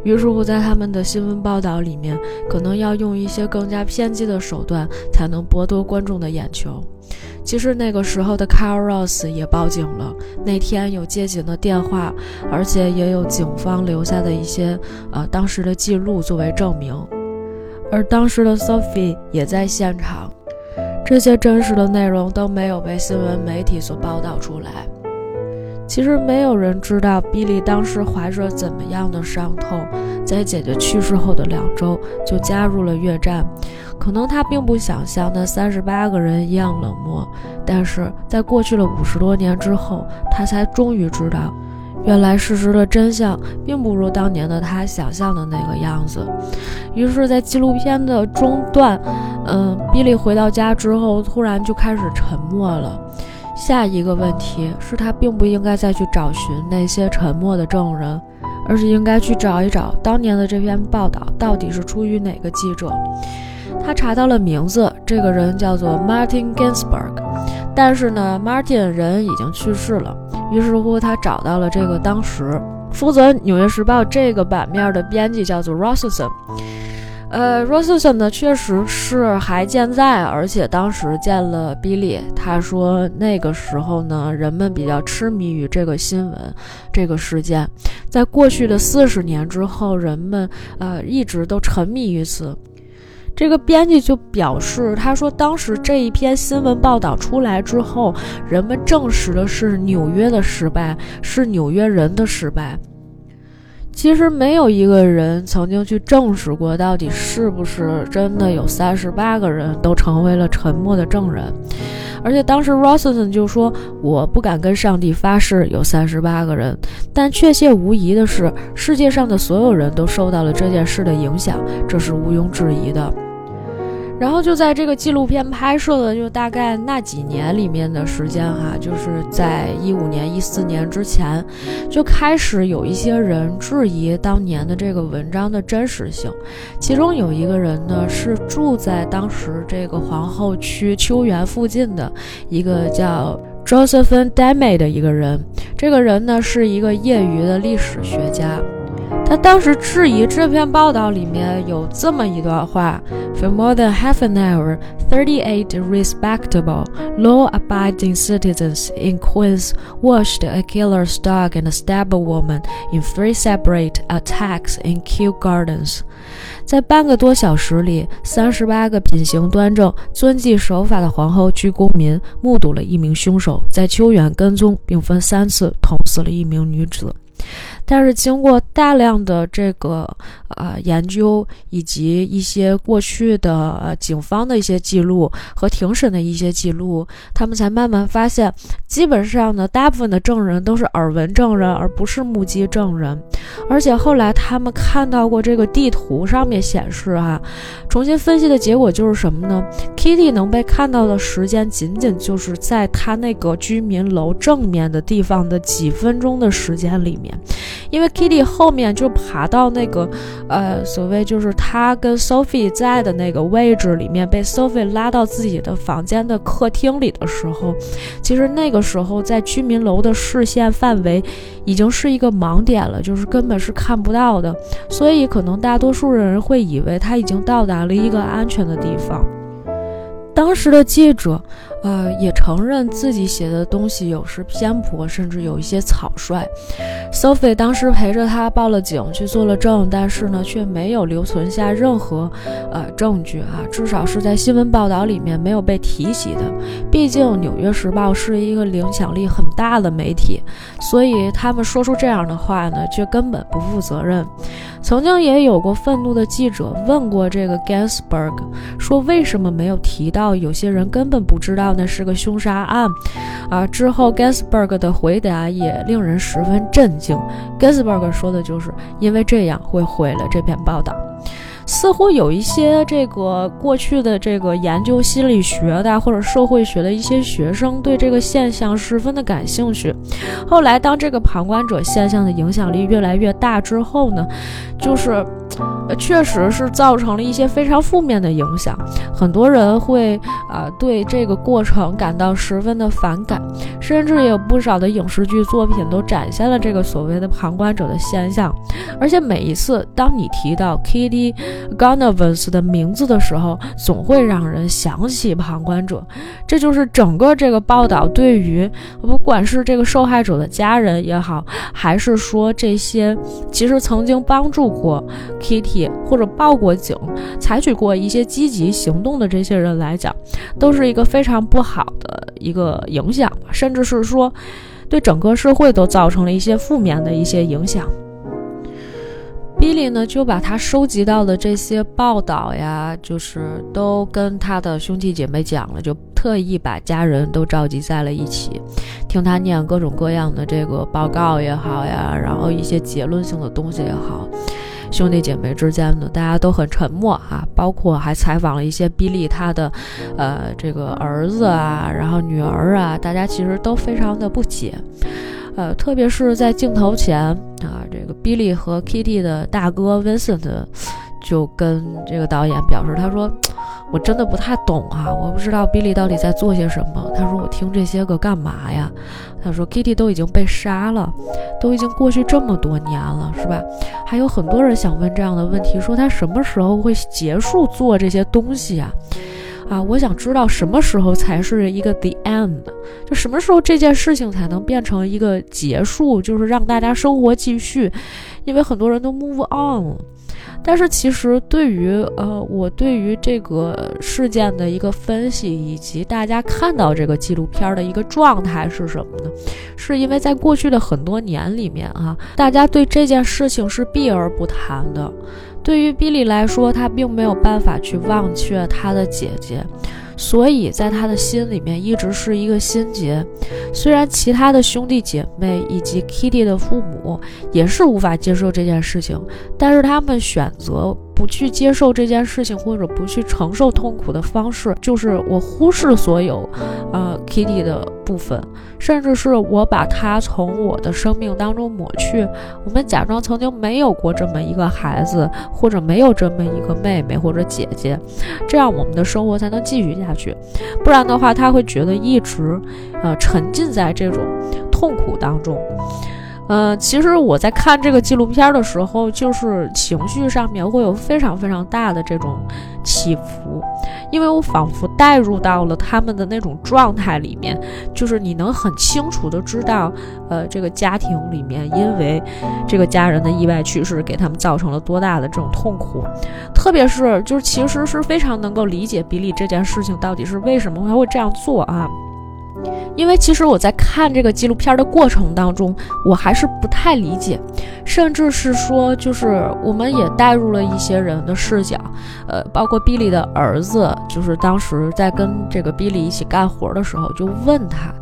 于是乎，在他们的新闻报道里面，可能要用一些更加偏激的手段，才能博得观众的眼球。其实那个时候的 Carl Ross 也报警了，那天有接警的电话，而且也有警方留下的一些呃当时的记录作为证明，而当时的 Sophie 也在现场，这些真实的内容都没有被新闻媒体所报道出来。其实没有人知道比利当时怀着怎么样的伤痛，在姐姐去世后的两周就加入了越战。可能他并不想像那三十八个人一样冷漠，但是在过去了五十多年之后，他才终于知道，原来事实的真相并不如当年的他想象的那个样子。于是，在纪录片的中段，嗯，比利回到家之后，突然就开始沉默了。下一个问题是他并不应该再去找寻那些沉默的证人，而是应该去找一找当年的这篇报道到底是出于哪个记者。他查到了名字，这个人叫做 Martin Ginsburg，但是呢，Martin 人已经去世了。于是乎，他找到了这个当时负责《纽约时报》这个版面的编辑，叫做 Rossison。呃，Rossison 呢，确实是还健在，而且当时见了 Billy。他说那个时候呢，人们比较痴迷于这个新闻，这个事件，在过去的四十年之后，人们呃一直都沉迷于此。这个编辑就表示，他说当时这一篇新闻报道出来之后，人们证实的是纽约的失败，是纽约人的失败。其实没有一个人曾经去证实过，到底是不是真的有三十八个人都成为了沉默的证人。而且当时 Rosson 就说：“我不敢跟上帝发誓有三十八个人，但确切无疑的是，世界上的所有人都受到了这件事的影响，这是毋庸置疑的。”然后就在这个纪录片拍摄的就大概那几年里面的时间哈，就是在一五年、一四年之前，就开始有一些人质疑当年的这个文章的真实性。其中有一个人呢，是住在当时这个皇后区秋园附近的一个叫 Josephine Demme 的一个人。这个人呢，是一个业余的历史学家。他当时质疑这篇报道里面有这么一段话：For more than half an hour, thirty-eight respectable, law-abiding citizens in Queens watched a killer stalk and stab a woman in three separate attacks in Kew Gardens。在半个多小时里，三十八个品行端正、遵纪守法的皇后区公民目睹了一名凶手在秋园跟踪，并分三次捅死了一名女子。但是经过大量的这个呃研究，以及一些过去的呃警方的一些记录和庭审的一些记录，他们才慢慢发现，基本上呢，大部分的证人都是耳闻证人，而不是目击证人。而且后来他们看到过这个地图上面显示，哈，重新分析的结果就是什么呢？Kitty 能被看到的时间，仅仅就是在他那个居民楼正面的地方的几分钟的时间里面。因为 Kitty 后面就爬到那个，呃，所谓就是他跟 Sophie 在的那个位置里面，被 Sophie 拉到自己的房间的客厅里的时候，其实那个时候在居民楼的视线范围已经是一个盲点了，就是根本是看不到的，所以可能大多数人会以为他已经到达了一个安全的地方。当时的记者。呃，也承认自己写的东西有时偏颇，甚至有一些草率。Sophie 当时陪着他报了警，去做了证，但是呢，却没有留存下任何呃证据啊，至少是在新闻报道里面没有被提及的。毕竟《纽约时报》是一个影响力很大的媒体，所以他们说出这样的话呢，却根本不负责任。曾经也有过愤怒的记者问过这个 Gansberg，说为什么没有提到有些人根本不知道那是个凶杀案？啊，之后 Gansberg 的回答也令人十分震惊。Gansberg 说的就是因为这样会毁了这篇报道。似乎有一些这个过去的这个研究心理学的或者社会学的一些学生对这个现象十分的感兴趣。后来，当这个旁观者现象的影响力越来越大之后呢，就是。确实是造成了一些非常负面的影响，很多人会啊对这个过程感到十分的反感，甚至也有不少的影视剧作品都展现了这个所谓的旁观者的现象。而且每一次当你提到 Kitty Gonovans 的名字的时候，总会让人想起旁观者。这就是整个这个报道对于不管是这个受害者的家人也好，还是说这些其实曾经帮助过。Kitty 或者报过警、采取过一些积极行动的这些人来讲，都是一个非常不好的一个影响，甚至是说对整个社会都造成了一些负面的一些影响。Billy 呢，就把他收集到的这些报道呀，就是都跟他的兄弟姐妹讲了，就特意把家人都召集在了一起，听他念各种各样的这个报告也好呀，然后一些结论性的东西也好。兄弟姐妹之间的，大家都很沉默啊，包括还采访了一些比利他的，呃，这个儿子啊，然后女儿啊，大家其实都非常的不解，呃，特别是在镜头前啊，这个比利和 Kitty 的大哥 Vincent 就跟这个导演表示，他说。我真的不太懂啊，我不知道 Billy 到底在做些什么。他说：“我听这些个干嘛呀？”他说：“Kitty 都已经被杀了，都已经过去这么多年了，是吧？还有很多人想问这样的问题，说他什么时候会结束做这些东西啊？啊，我想知道什么时候才是一个 the end，就什么时候这件事情才能变成一个结束，就是让大家生活继续，因为很多人都 move on。”但是其实对于呃，我对于这个事件的一个分析，以及大家看到这个纪录片的一个状态是什么呢？是因为在过去的很多年里面啊，大家对这件事情是避而不谈的。对于比利来说，他并没有办法去忘却他的姐姐。所以在他的心里面一直是一个心结，虽然其他的兄弟姐妹以及 Kitty 的父母也是无法接受这件事情，但是他们选择。不去接受这件事情，或者不去承受痛苦的方式，就是我忽视所有，呃，Kitty 的部分，甚至是我把它从我的生命当中抹去。我们假装曾经没有过这么一个孩子，或者没有这么一个妹妹或者姐姐，这样我们的生活才能继续下去。不然的话，他会觉得一直，呃，沉浸在这种痛苦当中。呃，其实我在看这个纪录片的时候，就是情绪上面会有非常非常大的这种起伏，因为我仿佛带入到了他们的那种状态里面，就是你能很清楚的知道，呃，这个家庭里面因为这个家人的意外去世，给他们造成了多大的这种痛苦，特别是就是其实是非常能够理解比利这件事情到底是为什么他会这样做啊。因为其实我在看这个纪录片的过程当中，我还是不太理解，甚至是说，就是我们也带入了一些人的视角，呃，包括 Billy 的儿子，就是当时在跟这个 Billy 一起干活的时候，就问他。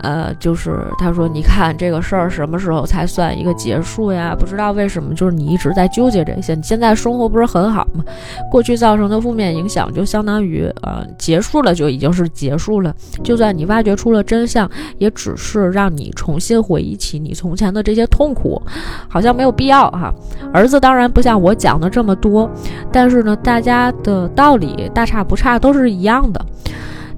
呃，就是他说，你看这个事儿什么时候才算一个结束呀？不知道为什么，就是你一直在纠结这些。你现在生活不是很好吗？过去造成的负面影响就相当于呃结束了，就已经是结束了。就算你挖掘出了真相，也只是让你重新回忆起你从前的这些痛苦，好像没有必要哈。儿子当然不像我讲的这么多，但是呢，大家的道理大差不差，都是一样的。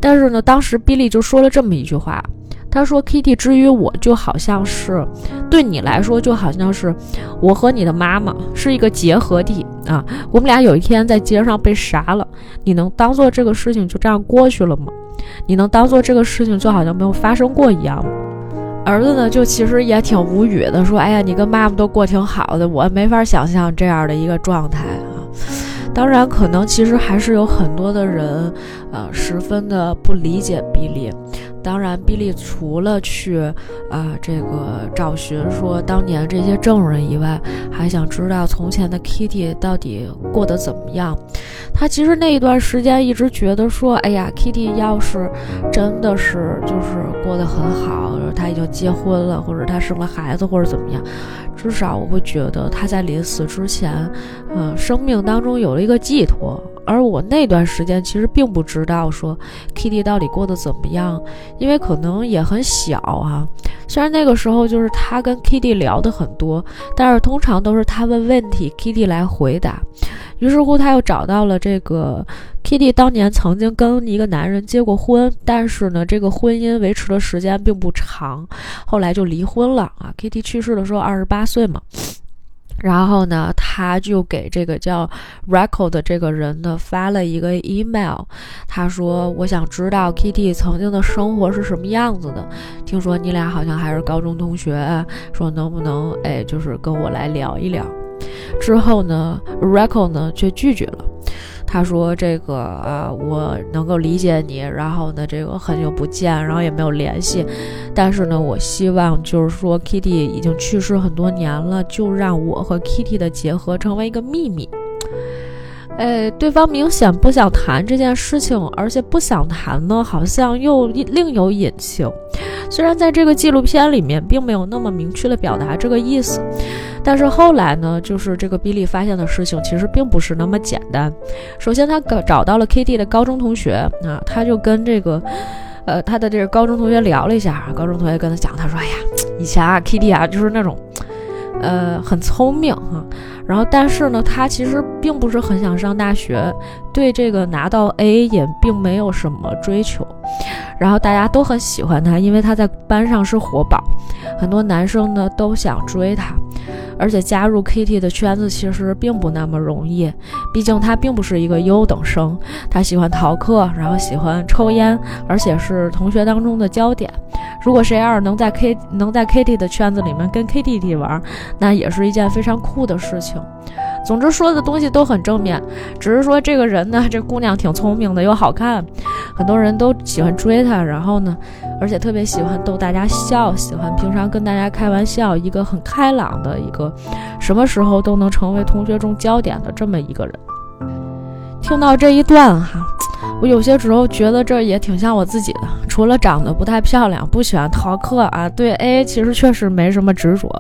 但是呢，当时比利就说了这么一句话。他说：“Kitty 之于我，就好像是对你来说，就好像是我和你的妈妈是一个结合体啊。我们俩有一天在街上被杀了，你能当做这个事情就这样过去了吗？你能当做这个事情就好像没有发生过一样吗？”儿子呢，就其实也挺无语的，说：“哎呀，你跟妈妈都过挺好的，我没法想象这样的一个状态啊。当然，可能其实还是有很多的人，呃，十分的不理解比利。”当然，比利除了去啊这个找寻说当年这些证人以外，还想知道从前的 Kitty 到底过得怎么样。他其实那一段时间一直觉得说，哎呀，Kitty 要是真的是就是过得很好，他已经结婚了，或者他生了孩子，或者怎么样，至少我会觉得他在临死之前，呃，生命当中有了一个寄托。而我那段时间其实并不知道说 Kitty 到底过得怎么样，因为可能也很小啊。虽然那个时候就是他跟 Kitty 聊的很多，但是通常都是他问问题，Kitty 来回答。于是乎，他又找到了这个 Kitty 当年曾经跟一个男人结过婚，但是呢，这个婚姻维持的时间并不长，后来就离婚了啊。Kitty 去世的时候二十八岁嘛。然后呢，他就给这个叫 Record 的这个人呢发了一个 email，他说：“我想知道 Kitty 曾经的生活是什么样子的。听说你俩好像还是高中同学，说能不能哎，就是跟我来聊一聊。”之后呢，Record 呢却拒绝了。他说：“这个啊，我能够理解你。然后呢，这个很久不见，然后也没有联系。但是呢，我希望就是说，Kitty 已经去世很多年了，就让我和 Kitty 的结合成为一个秘密。”哎，对方明显不想谈这件事情，而且不想谈呢，好像又另有隐情。虽然在这个纪录片里面并没有那么明确的表达这个意思，但是后来呢，就是这个比利发现的事情其实并不是那么简单。首先，他找到了 Kitty 的高中同学啊，他就跟这个，呃，他的这个高中同学聊了一下，高中同学跟他讲，他说：“哎呀，以前啊，Kitty 啊，就是那种。”呃，很聪明哈，然后但是呢，他其实并不是很想上大学，对这个拿到 A 也并没有什么追求，然后大家都很喜欢他，因为他在班上是活宝，很多男生呢都想追他。而且加入 Kitty 的圈子其实并不那么容易，毕竟他并不是一个优等生，他喜欢逃课，然后喜欢抽烟，而且是同学当中的焦点。如果谁要是能在 K 能在 Kitty 的圈子里面跟 Kitty 玩，那也是一件非常酷的事情。总之说的东西都很正面，只是说这个人呢，这姑娘挺聪明的又好看，很多人都喜欢追她。然后呢，而且特别喜欢逗大家笑，喜欢平常跟大家开玩笑，一个很开朗的一个，什么时候都能成为同学中焦点的这么一个人。听到这一段哈。我有些时候觉得这也挺像我自己的，除了长得不太漂亮，不喜欢逃课啊，对 AA 其实确实没什么执着，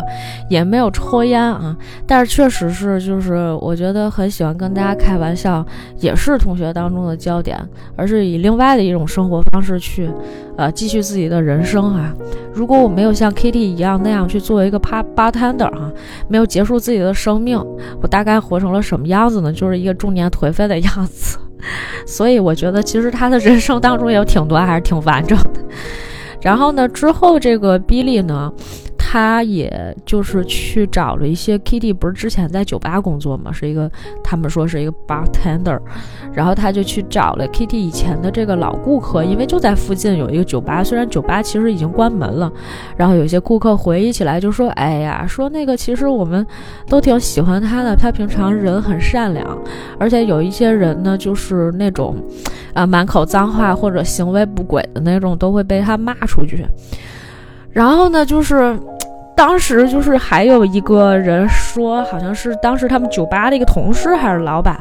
也没有抽烟啊，但是确实是就是我觉得很喜欢跟大家开玩笑，也是同学当中的焦点，而是以另外的一种生活方式去，呃，继续自己的人生啊。如果我没有像 Kitty 一样那样去作为一个趴 bartender 哈，没有结束自己的生命，我大概活成了什么样子呢？就是一个中年颓废的样子。所以我觉得，其实他的人生当中也有挺多还是挺完整的。然后呢，之后这个比利呢，他也就是去找了一些 Kitty，不是之前在酒吧工作嘛，是一个他们说是一个 bartender，然后他就去找了 Kitty 以前的这个老顾客，因为就在附近有一个酒吧，虽然酒吧其实已经关门了，然后有些顾客回忆起来就说：“哎呀，说那个其实我们都挺喜欢他的，他平常人很善良，而且有一些人呢就是那种啊满口脏话或者行为不轨的那种，都会被他骂出去。”然后呢，就是。当时就是还有一个人说，好像是当时他们酒吧的一个同事还是老板，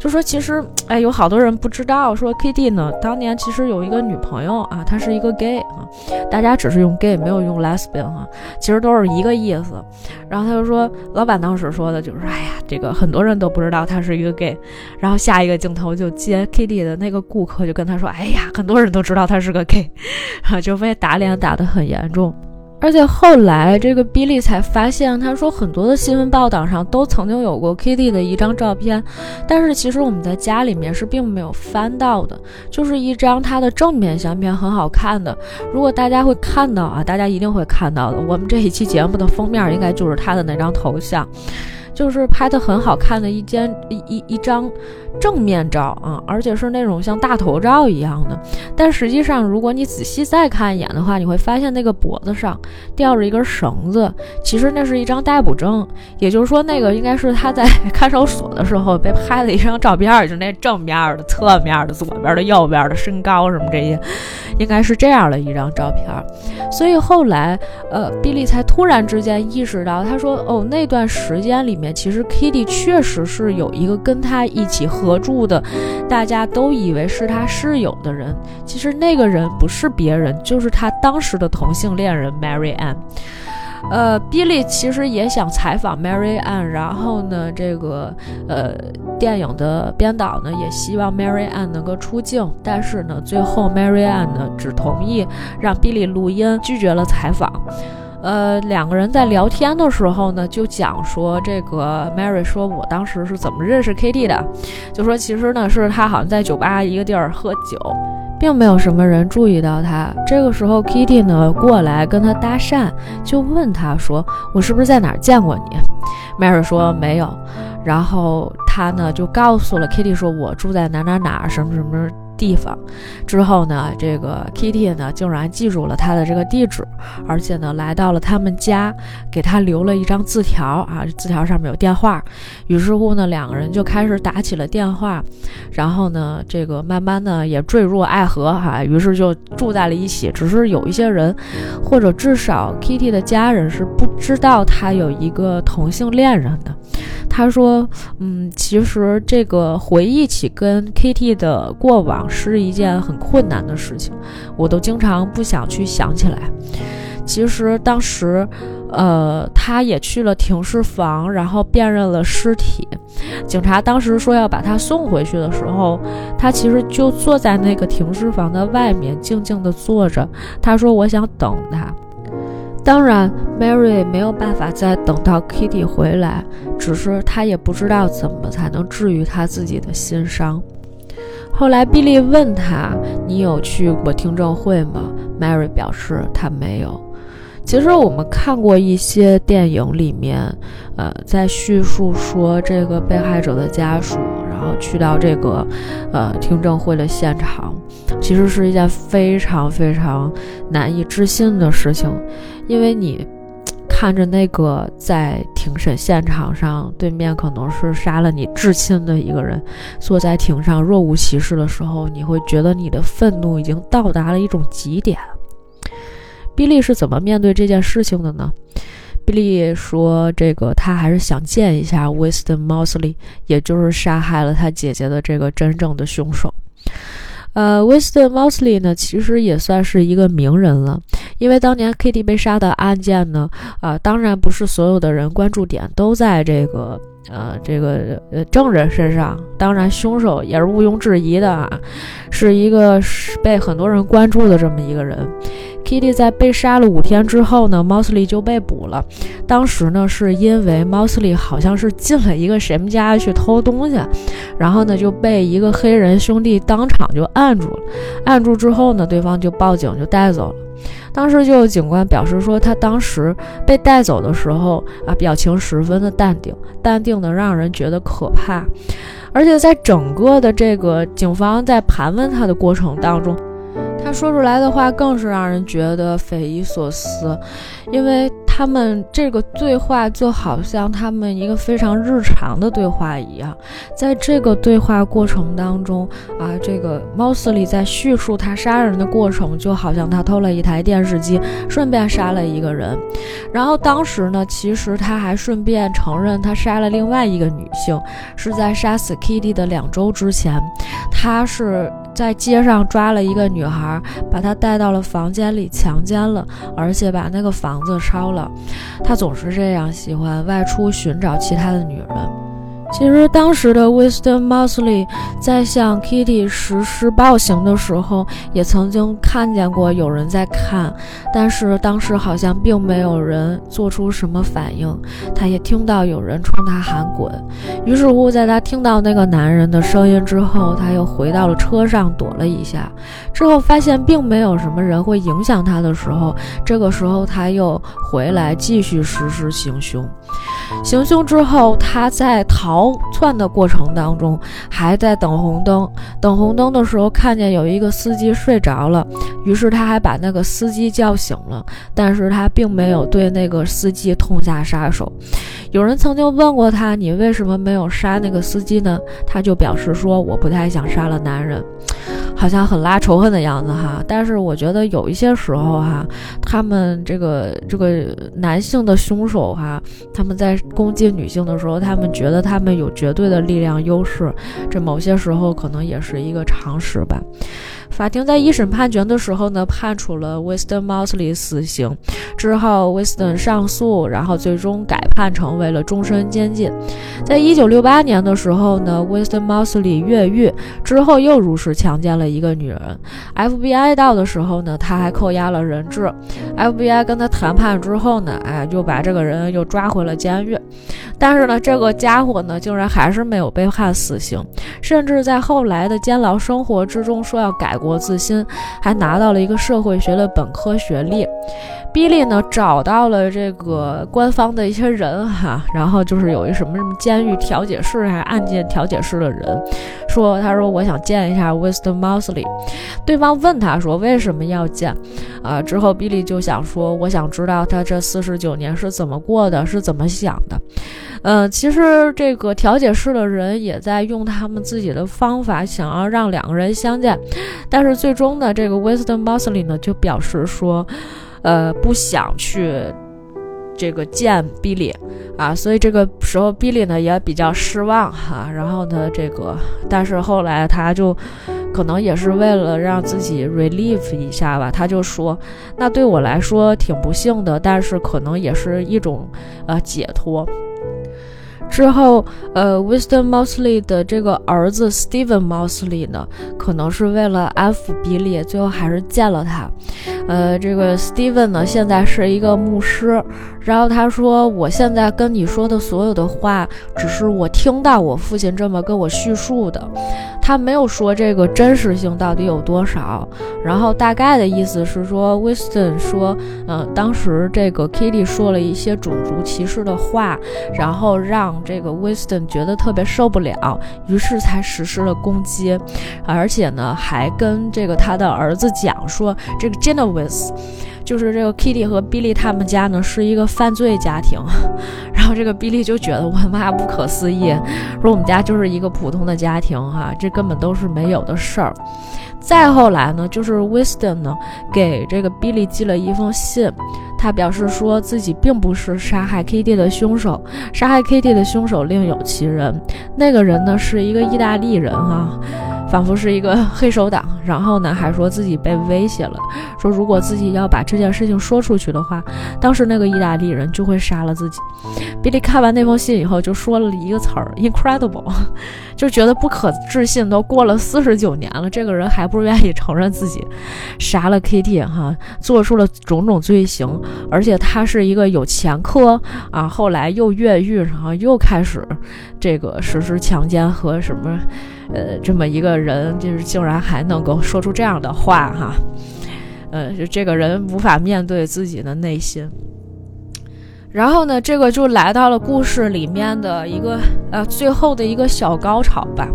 就说其实哎，有好多人不知道，说 K D 呢当年其实有一个女朋友啊，他是一个 gay 啊，大家只是用 gay 没有用 lesbian 哈，其实都是一个意思。然后他就说，老板当时说的就是，哎呀，这个很多人都不知道他是一个 gay。然后下一个镜头就接 K D 的那个顾客就跟他说，哎呀，很多人都知道他是个 gay，啊，就被打脸打得很严重。而且后来，这个比利才发现，他说很多的新闻报道上都曾经有过 Kitty 的一张照片，但是其实我们在家里面是并没有翻到的，就是一张他的正面相片，很好看的。如果大家会看到啊，大家一定会看到的。我们这一期节目的封面应该就是他的那张头像。就是拍的很好看的一间一一一张正面照啊，而且是那种像大头照一样的。但实际上，如果你仔细再看一眼的话，你会发现那个脖子上吊着一根绳子，其实那是一张逮捕证。也就是说，那个应该是他在 看守所的时候被拍的一张照片，就那正面的、侧面的、左边的、右边的、身高什么这些，应该是这样的一张照片。所以后来，呃，比利才突然之间意识到，他说：“哦，那段时间里。”面其实 Kitty 确实是有一个跟他一起合住的，大家都以为是他室友的人，其实那个人不是别人，就是他当时的同性恋人 Mary Ann。呃，Billy 其实也想采访 Mary Ann，然后呢，这个呃电影的编导呢也希望 Mary Ann 能够出镜，但是呢，最后 Mary Ann 呢只同意让 Billy 录音，拒绝了采访。呃，两个人在聊天的时候呢，就讲说这个 Mary 说，我当时是怎么认识 Kitty 的，就说其实呢是他好像在酒吧一个地儿喝酒，并没有什么人注意到他。这个时候 Kitty 呢过来跟他搭讪，就问他说，我是不是在哪儿见过你？Mary 说没有，然后他呢就告诉了 Kitty 说，我住在哪哪哪什么什么。地方之后呢，这个 Kitty 呢竟然记住了他的这个地址，而且呢来到了他们家，给他留了一张字条啊，字条上面有电话。于是乎呢，两个人就开始打起了电话，然后呢，这个慢慢的也坠入爱河哈，于是就住在了一起。只是有一些人，或者至少 Kitty 的家人是不知道他有一个同性恋人的。他说：“嗯，其实这个回忆起跟 Kitty 的过往是一件很困难的事情，我都经常不想去想起来。其实当时，呃，他也去了停尸房，然后辨认了尸体。警察当时说要把他送回去的时候，他其实就坐在那个停尸房的外面，静静地坐着。他说：我想等他。”当然，Mary 没有办法再等到 Kitty 回来，只是他也不知道怎么才能治愈他自己的心伤。后来，Billy 问他：“你有去过听证会吗？”Mary 表示他没有。其实我们看过一些电影里面，呃，在叙述说这个被害者的家属，然后去到这个，呃，听证会的现场，其实是一件非常非常难以置信的事情。因为你看着那个在庭审现场上，对面可能是杀了你至亲的一个人，坐在庭上若无其事的时候，你会觉得你的愤怒已经到达了一种极点。比利是怎么面对这件事情的呢？比利说：“这个他还是想见一下 Winston Mosley，也就是杀害了他姐姐的这个真正的凶手。”呃，Winston Mosley 呢，其实也算是一个名人了。因为当年 Kitty 被杀的案件呢，啊，当然不是所有的人关注点都在这个呃这个呃证人身上，当然凶手也是毋庸置疑的啊，是一个是被很多人关注的这么一个人。Kitty 在被杀了五天之后呢，Mosley 就被捕了。当时呢，是因为 Mosley 好像是进了一个谁们家去偷东西，然后呢就被一个黑人兄弟当场就按住了。按住之后呢，对方就报警就带走了。当时就有警官表示说，他当时被带走的时候啊，表情十分的淡定，淡定的让人觉得可怕。而且在整个的这个警方在盘问他的过程当中，他说出来的话更是让人觉得匪夷所思，因为。他们这个对话就好像他们一个非常日常的对话一样，在这个对话过程当中啊，这个猫斯里在叙述他杀人的过程，就好像他偷了一台电视机，顺便杀了一个人。然后当时呢，其实他还顺便承认他杀了另外一个女性，是在杀死 Kitty 的两周之前，他是。在街上抓了一个女孩，把她带到了房间里强奸了，而且把那个房子烧了。他总是这样，喜欢外出寻找其他的女人。其实当时的 Wisdom Mosley 在向 Kitty 实施暴行的时候，也曾经看见过有人在看，但是当时好像并没有人做出什么反应。他也听到有人冲他喊滚，于是乎，在他听到那个男人的声音之后，他又回到了车上躲了一下。之后发现并没有什么人会影响他的时候，这个时候他又回来继续实施行凶。行凶之后，他在逃逃窜的过程当中，还在等红灯。等红灯的时候，看见有一个司机睡着了，于是他还把那个司机叫醒了。但是他并没有对那个司机痛下杀手。有人曾经问过他：“你为什么没有杀那个司机呢？”他就表示说：“我不太想杀了男人。”好像很拉仇恨的样子哈，但是我觉得有一些时候哈，他们这个这个男性的凶手哈，他们在攻击女性的时候，他们觉得他们有绝对的力量优势，这某些时候可能也是一个常识吧。法庭在一审判决的时候呢，判处了 Winston Mosley 死刑。之后，Winston 上诉，然后最终改判成为了终身监禁。在一九六八年的时候呢，Winston Mosley 越狱之后又如实强奸了一个女人。FBI 到的时候呢，他还扣押了人质。FBI 跟他谈判之后呢，哎，就把这个人又抓回了监狱。但是呢，这个家伙呢，竟然还是没有被判死刑，甚至在后来的监牢生活之中说要改国自新，还拿到了一个社会学的本科学历。比利呢找到了这个官方的一些人哈，然后就是有一什么什么监狱调解室还是案件调解室的人，说他说我想见一下 Wisdom Mosley，对方问他说为什么要见，啊之后比利就想说我想知道他这四十九年是怎么过的，是怎么想的，呃其实这个调解室的人也在用他们自己的方法想要让两个人相见，但是最终呢这个 Wisdom Mosley 呢就表示说。呃，不想去这个见 Billy 啊，所以这个时候 Billy 呢也比较失望哈。然后呢，这个但是后来他就可能也是为了让自己 relieve 一下吧，他就说，那对我来说挺不幸的，但是可能也是一种呃解脱。之后，呃，Wisdom Mosley 的这个儿子 Steven Mosley 呢，可能是为了安抚比利，最后还是见了他。呃，这个 Steven 呢，现在是一个牧师。然后他说：“我现在跟你说的所有的话，只是我听到我父亲这么跟我叙述的，他没有说这个真实性到底有多少。然后大概的意思是说，Winston 说，嗯，当时这个 Kitty 说了一些种族歧视的话，然后让这个 Winston 觉得特别受不了，于是才实施了攻击，而且呢，还跟这个他的儿子讲说，这个 Genevieve。”就是这个 Kitty 和 Billy 他们家呢是一个犯罪家庭，然后这个 Billy 就觉得我妈不可思议，说我们家就是一个普通的家庭哈，这根本都是没有的事儿。再后来呢，就是 Wisdom 呢给这个 Billy 寄了一封信，他表示说自己并不是杀害 Kitty 的凶手，杀害 Kitty 的凶手另有其人，那个人呢是一个意大利人哈。仿佛是一个 黑手党。然后呢，还说自己被威胁了，说如果自己要把这件事情说出去的话，当时那个意大利人就会杀了自己。比利看完那封信以后，就说了一个词儿：incredible，就觉得不可置信。都过了四十九年了，这个人还不愿意承认自己杀了 Kitty 哈，做出了种种罪行，而且他是一个有前科啊，后来又越狱，然后又开始这个实施强奸和什么，呃，这么一个人，就是竟然还能够说出这样的话哈，呃，就这个人无法面对自己的内心。然后呢，这个就来到了故事里面的一个呃最后的一个小高潮吧。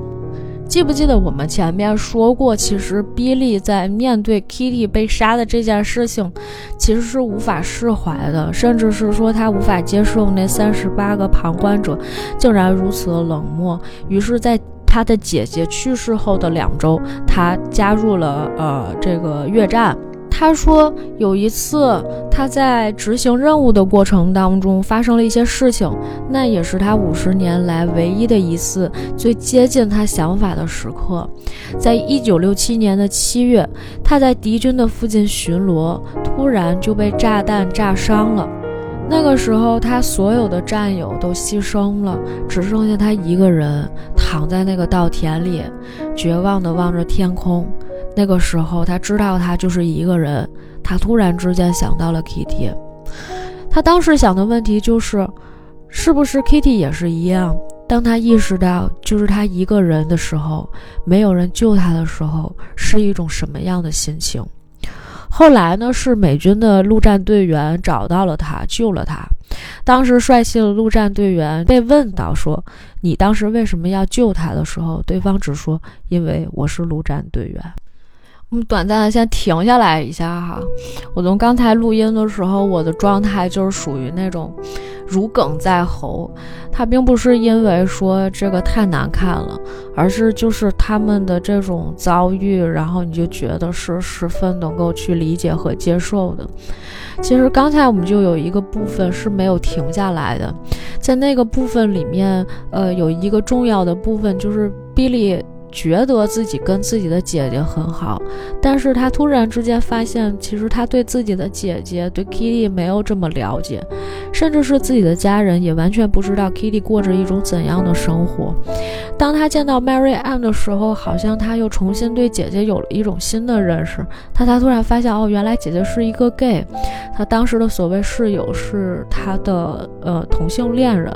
记不记得我们前面说过，其实比利在面对 Kitty 被杀的这件事情，其实是无法释怀的，甚至是说他无法接受那三十八个旁观者竟然如此的冷漠。于是，在他的姐姐去世后的两周，他加入了呃这个越战。他说有一次他在执行任务的过程当中发生了一些事情，那也是他五十年来唯一的一次最接近他想法的时刻。在一九六七年的七月，他在敌军的附近巡逻，突然就被炸弹炸伤了。那个时候，他所有的战友都牺牲了，只剩下他一个人躺在那个稻田里，绝望地望着天空。那个时候，他知道他就是一个人。他突然之间想到了 Kitty，他当时想的问题就是，是不是 Kitty 也是一样？当他意识到就是他一个人的时候，没有人救他的时候，是一种什么样的心情？后来呢，是美军的陆战队员找到了他，救了他。当时帅气的陆战队员被问到说：“你当时为什么要救他的时候？”对方只说：“因为我是陆战队员。”我们短暂的先停下来一下哈，我从刚才录音的时候，我的状态就是属于那种如鲠在喉。它并不是因为说这个太难看了，而是就是他们的这种遭遇，然后你就觉得是十分能够去理解和接受的。其实刚才我们就有一个部分是没有停下来的，在那个部分里面，呃，有一个重要的部分就是比利。觉得自己跟自己的姐姐很好，但是他突然之间发现，其实他对自己的姐姐对 Kitty 没有这么了解，甚至是自己的家人也完全不知道 Kitty 过着一种怎样的生活。当他见到 Mary Ann 的时候，好像他又重新对姐姐有了一种新的认识。他他突然发现，哦，原来姐姐是一个 gay，他当时的所谓室友是他的呃同性恋人，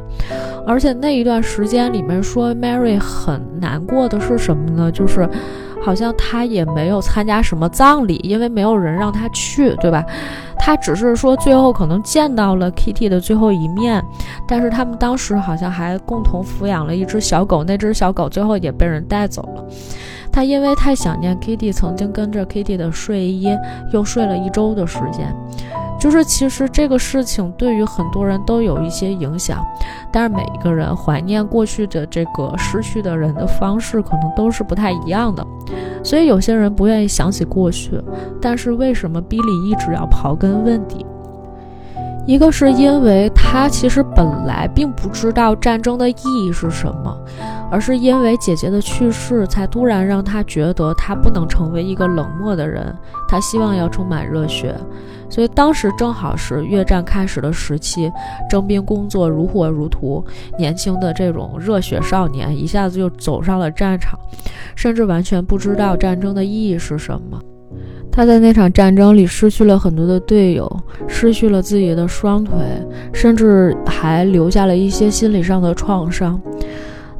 而且那一段时间里面说 Mary 很难过的是。什么呢？就是，好像他也没有参加什么葬礼，因为没有人让他去，对吧？他只是说最后可能见到了 Kitty 的最后一面，但是他们当时好像还共同抚养了一只小狗，那只小狗最后也被人带走了。他因为太想念 Kitty，曾经跟着 Kitty 的睡衣又睡了一周的时间。就是其实这个事情对于很多人都有一些影响，但是每一个人怀念过去的这个失去的人的方式可能都是不太一样的，所以有些人不愿意想起过去，但是为什么比利一直要刨根问底？一个是因为他其实本来并不知道战争的意义是什么，而是因为姐姐的去世，才突然让他觉得他不能成为一个冷漠的人，他希望要充满热血。所以当时正好是越战开始的时期，征兵工作如火如荼，年轻的这种热血少年一下子就走上了战场，甚至完全不知道战争的意义是什么。他在那场战争里失去了很多的队友，失去了自己的双腿，甚至还留下了一些心理上的创伤。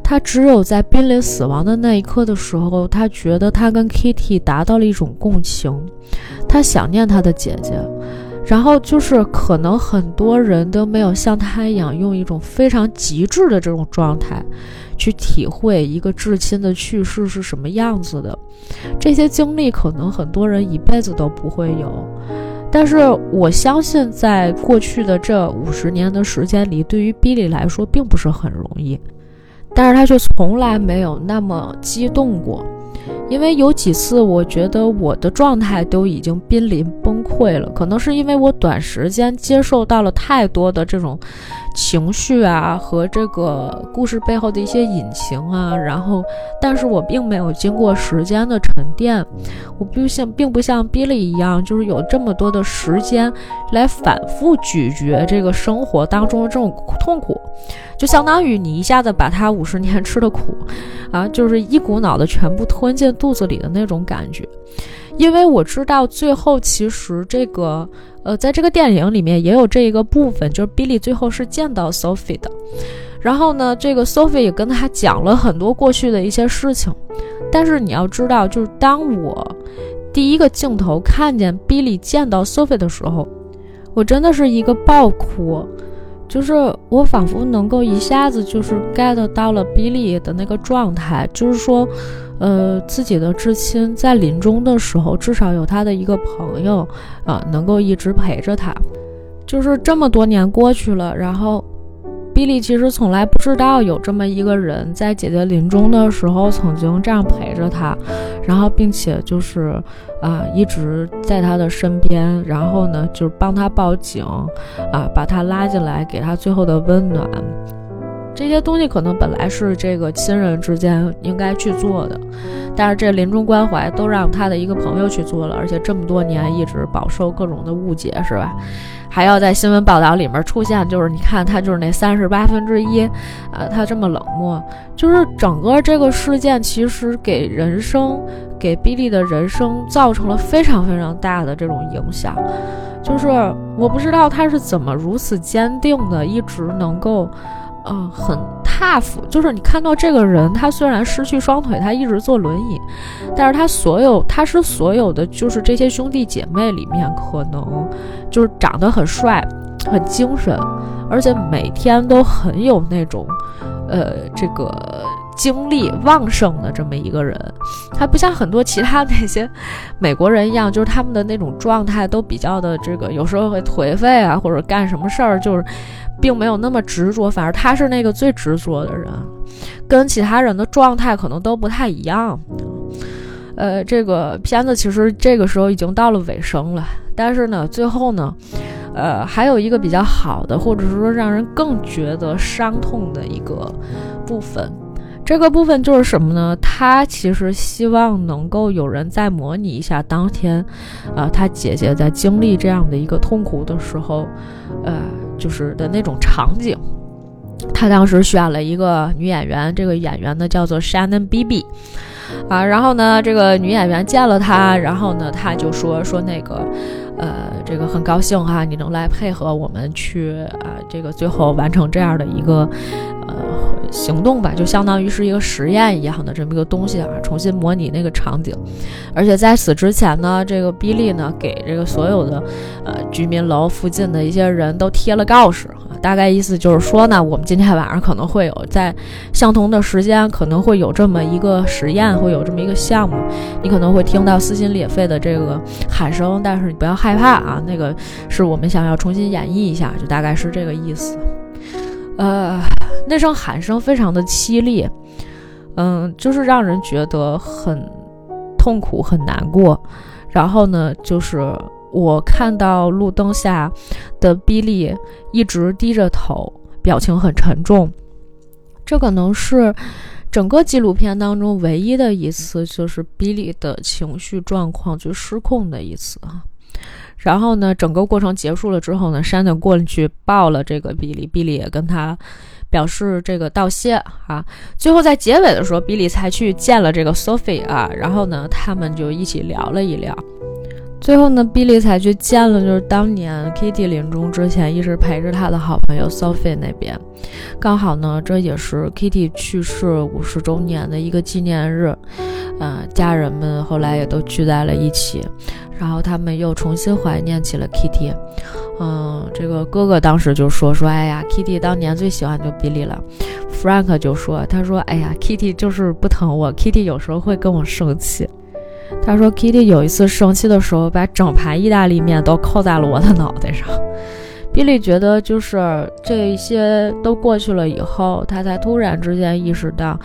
他只有在濒临死亡的那一刻的时候，他觉得他跟 Kitty 达到了一种共情，他想念他的姐姐。然后就是可能很多人都没有像他一样，用一种非常极致的这种状态。去体会一个至亲的去世是什么样子的，这些经历可能很多人一辈子都不会有，但是我相信，在过去的这五十年的时间里，对于 Billy 来说并不是很容易，但是他却从来没有那么激动过。因为有几次，我觉得我的状态都已经濒临崩溃了。可能是因为我短时间接受到了太多的这种情绪啊和这个故事背后的一些隐情啊，然后，但是我并没有经过时间的沉淀，我不像并不像比利一样，就是有这么多的时间来反复咀嚼这个生活当中的这种痛苦，就相当于你一下子把他五十年吃的苦，啊，就是一股脑的全部吞进肚子里的那种感觉。因为我知道最后其实这个，呃，在这个电影里面也有这一个部分，就是 Billy 最后是见到 Sophie 的，然后呢，这个 Sophie 也跟他讲了很多过去的一些事情。但是你要知道，就是当我第一个镜头看见 Billy 见到 Sophie 的时候，我真的是一个爆哭，就是我仿佛能够一下子就是 get 到了 Billy 的那个状态，就是说。呃，自己的至亲在临终的时候，至少有他的一个朋友啊，能够一直陪着他。就是这么多年过去了，然后比利其实从来不知道有这么一个人在姐姐临终的时候曾经这样陪着她，然后并且就是啊一直在她的身边，然后呢就是帮她报警啊，把她拉进来，给她最后的温暖。这些东西可能本来是这个亲人之间应该去做的，但是这临终关怀都让他的一个朋友去做了，而且这么多年一直饱受各种的误解，是吧？还要在新闻报道里面出现，就是你看他就是那三十八分之一，啊，他这么冷漠，就是整个这个事件其实给人生，给比利的人生造成了非常非常大的这种影响，就是我不知道他是怎么如此坚定的，一直能够。嗯，很 tough，就是你看到这个人，他虽然失去双腿，他一直坐轮椅，但是他所有，他是所有的，就是这些兄弟姐妹里面，可能就是长得很帅，很精神，而且每天都很有那种，呃，这个精力旺盛的这么一个人。他不像很多其他那些美国人一样，就是他们的那种状态都比较的这个，有时候会颓废啊，或者干什么事儿就是。并没有那么执着，反而他是那个最执着的人，跟其他人的状态可能都不太一样。呃，这个片子其实这个时候已经到了尾声了，但是呢，最后呢，呃，还有一个比较好的，或者是说让人更觉得伤痛的一个部分。这个部分就是什么呢？他其实希望能够有人再模拟一下当天，啊，他姐姐在经历这样的一个痛苦的时候，呃。就是的那种场景，他当时选了一个女演员，这个演员呢叫做 Shannon B B，啊，然后呢，这个女演员见了他，然后呢，他就说说那个，呃，这个很高兴哈，你能来配合我们去啊，这个最后完成这样的一个。呃行动吧，就相当于是一个实验一样的这么一个东西啊，重新模拟那个场景。而且在此之前呢，这个比利呢给这个所有的呃居民楼附近的一些人都贴了告示，大概意思就是说呢，我们今天晚上可能会有在相同的时间可能会有这么一个实验，会有这么一个项目，你可能会听到撕心裂肺的这个喊声，但是你不要害怕啊，那个是我们想要重新演绎一下，就大概是这个意思。呃，那声喊声非常的凄厉，嗯，就是让人觉得很痛苦、很难过。然后呢，就是我看到路灯下的比利一直低着头，表情很沉重。这可能是整个纪录片当中唯一的一次，就是比利的情绪状况就失控的一次啊。然后呢，整个过程结束了之后呢，山顿过去抱了这个比利，比利也跟他表示这个道谢啊。最后在结尾的时候，比利才去见了这个 Sophie 啊，然后呢，他们就一起聊了一聊。最后呢，比利才去见了，就是当年 Kitty 临终之前一直陪着他的好朋友 Sophie 那边。刚好呢，这也是 Kitty 去世五十周年的一个纪念日，嗯，家人们后来也都聚在了一起，然后他们又重新怀念起了 Kitty。嗯，这个哥哥当时就说说，哎呀，Kitty 当年最喜欢就比利了。Frank 就说，他说，哎呀，Kitty 就是不疼我，Kitty 有时候会跟我生气。他说：“Kitty 有一次生气的时候，把整盘意大利面都扣在了我的脑袋上。” Billy 觉得，就是这些都过去了以后，他才突然之间意识到，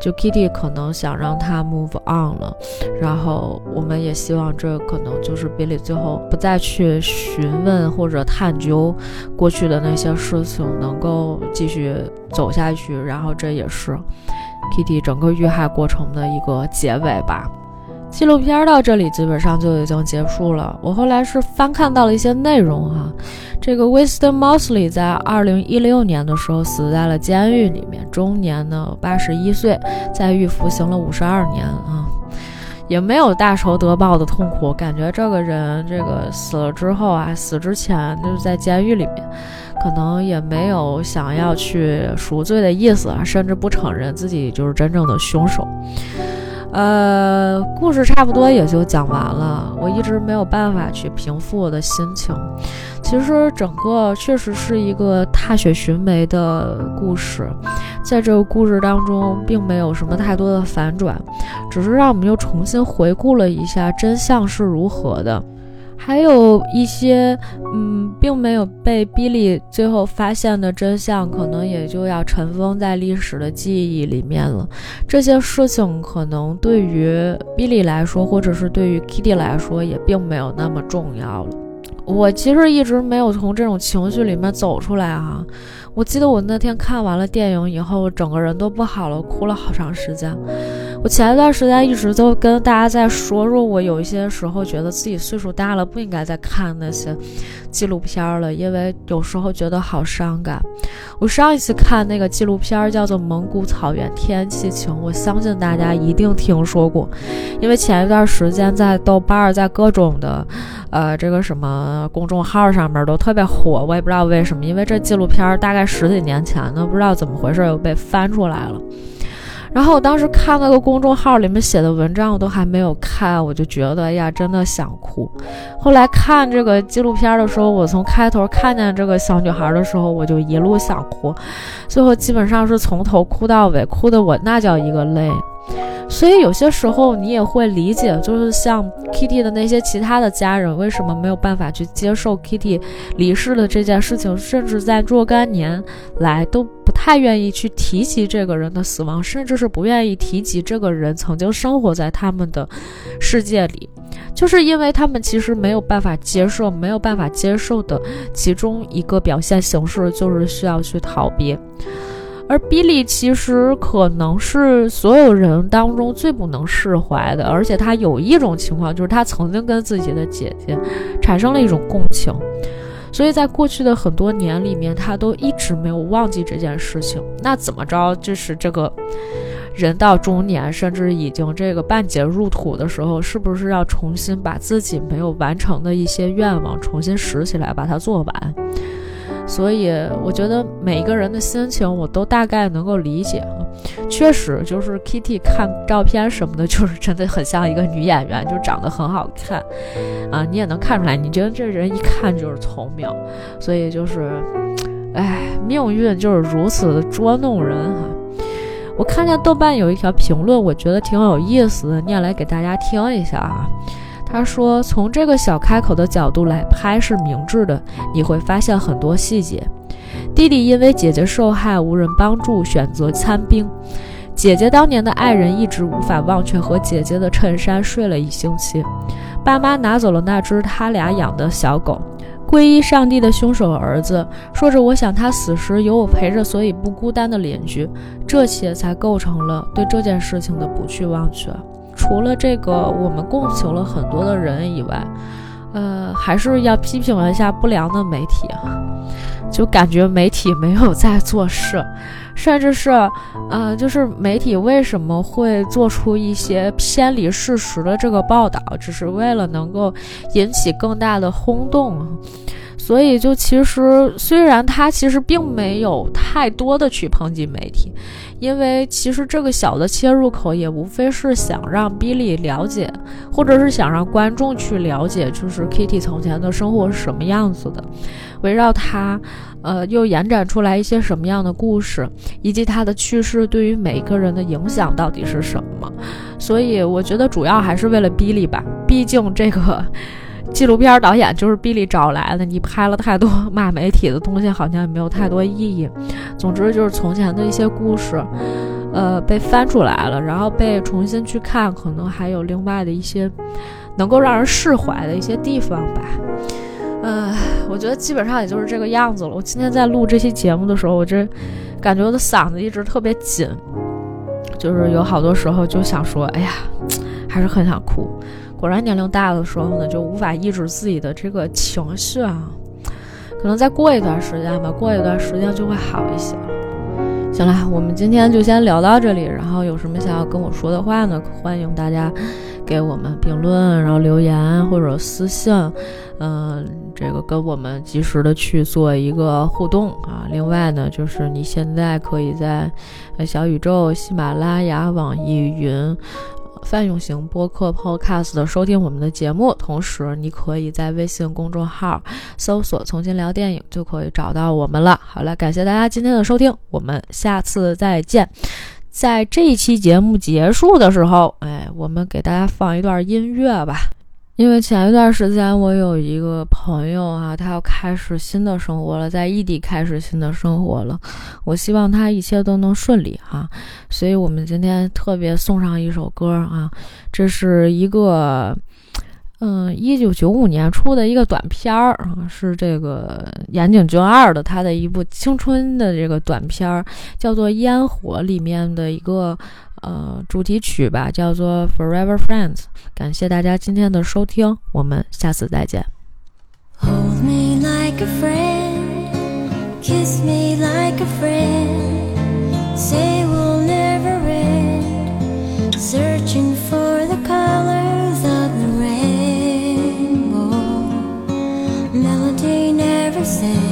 就 Kitty 可能想让他 move on 了，然后我们也希望这可能就是 Billy 最后不再去询问或者探究过去的那些事情，能够继续走下去。然后这也是 Kitty 整个遇害过程的一个结尾吧。纪录片到这里基本上就已经结束了。我后来是翻看到了一些内容哈，这个 Winston Mosley 在二零一六年的时候死在了监狱里面，终年呢八十一岁，在狱服刑了五十二年啊，也没有大仇得报的痛苦，感觉这个人这个死了之后啊，死之前就是在监狱里面，可能也没有想要去赎罪的意思啊，甚至不承认自己就是真正的凶手。呃，故事差不多也就讲完了。我一直没有办法去平复我的心情。其实整个确实是一个踏雪寻梅的故事，在这个故事当中，并没有什么太多的反转，只是让我们又重新回顾了一下真相是如何的。还有一些，嗯，并没有被比利最后发现的真相，可能也就要尘封在历史的记忆里面了。这些事情可能对于比利来说，或者是对于 Kitty 来说，也并没有那么重要了。我其实一直没有从这种情绪里面走出来哈。我记得我那天看完了电影以后，我整个人都不好了，哭了好长时间。我前一段时间一直都跟大家在说，说我有一些时候觉得自己岁数大了，不应该再看那些纪录片了，因为有时候觉得好伤感。我上一次看那个纪录片叫做《蒙古草原天气晴》，我相信大家一定听说过，因为前一段时间在豆瓣，在各种的，呃，这个什么公众号上面都特别火，我也不知道为什么，因为这纪录片大概十几年前的，不知道怎么回事又被翻出来了。然后我当时看那个公众号里面写的文章，我都还没有看，我就觉得呀，真的想哭。后来看这个纪录片的时候，我从开头看见这个小女孩的时候，我就一路想哭，最后基本上是从头哭到尾，哭的我那叫一个累。所以有些时候你也会理解，就是像 Kitty 的那些其他的家人，为什么没有办法去接受 Kitty 离世的这件事情，甚至在若干年来都不。太愿意去提及这个人的死亡，甚至是不愿意提及这个人曾经生活在他们的世界里，就是因为他们其实没有办法接受，没有办法接受的其中一个表现形式就是需要去逃避。而比利其实可能是所有人当中最不能释怀的，而且他有一种情况，就是他曾经跟自己的姐姐产生了一种共情。所以在过去的很多年里面，他都一直没有忘记这件事情。那怎么着，就是这个人到中年，甚至已经这个半截入土的时候，是不是要重新把自己没有完成的一些愿望重新拾起来，把它做完？所以我觉得每一个人的心情，我都大概能够理解。确实，就是 Kitty 看照片什么的，就是真的很像一个女演员，就长得很好看啊，你也能看出来。你觉得这人一看就是聪明，所以就是，哎，命运就是如此的捉弄人哈。我看见豆瓣有一条评论，我觉得挺有意思的，念来给大家听一下啊。他说：“从这个小开口的角度来拍是明智的，你会发现很多细节。弟弟因为姐姐受害无人帮助，选择参兵。姐姐当年的爱人一直无法忘却和姐姐的衬衫睡了一星期。爸妈拿走了那只他俩养的小狗。皈依上帝的凶手儿子说着：‘我想他死时有我陪着，所以不孤单。’的邻居，这些才构成了对这件事情的不去忘却。”除了这个，我们共情了很多的人以外，呃，还是要批评一下不良的媒体啊，就感觉媒体没有在做事，甚至是，呃，就是媒体为什么会做出一些偏离事实的这个报道，只是为了能够引起更大的轰动。所以，就其实虽然他其实并没有太多的去抨击媒体，因为其实这个小的切入口也无非是想让 Billy 了解，或者是想让观众去了解，就是 Kitty 从前的生活是什么样子的，围绕他，呃，又延展出来一些什么样的故事，以及他的去世对于每个人的影响到底是什么。所以，我觉得主要还是为了 Billy 吧，毕竟这个。纪录片导演就是比利找来的，你拍了太多骂媒体的东西，好像也没有太多意义。总之就是从前的一些故事，呃，被翻出来了，然后被重新去看，可能还有另外的一些能够让人释怀的一些地方吧。呃，我觉得基本上也就是这个样子了。我今天在录这期节目的时候，我这感觉我的嗓子一直特别紧，就是有好多时候就想说，哎呀，还是很想哭。果然年龄大的时候呢，就无法抑制自己的这个情绪啊。可能再过一段时间吧，过一段时间就会好一些。行了，我们今天就先聊到这里。然后有什么想要跟我说的话呢？欢迎大家给我们评论，然后留言或者私信，嗯，这个跟我们及时的去做一个互动啊。另外呢，就是你现在可以在小宇宙、喜马拉雅、网易云。泛用型播客 Podcast 的收听我们的节目，同时你可以在微信公众号搜索“重新聊电影”，就可以找到我们了。好了，感谢大家今天的收听，我们下次再见。在这一期节目结束的时候，哎，我们给大家放一段音乐吧。因为前一段时间我有一个朋友啊，他要开始新的生活了，在异地开始新的生活了。我希望他一切都能顺利哈，所以我们今天特别送上一首歌啊，这是一个。嗯，一九九五年出的一个短片儿啊，是这个岩井俊二的他的一部青春的这个短片儿，叫做《烟火》里面的一个呃主题曲吧，叫做《Forever Friends》。感谢大家今天的收听，我们下次再见。Hold me like a friend, kiss me like a friend, say we'll never end, searching for the colors of the never say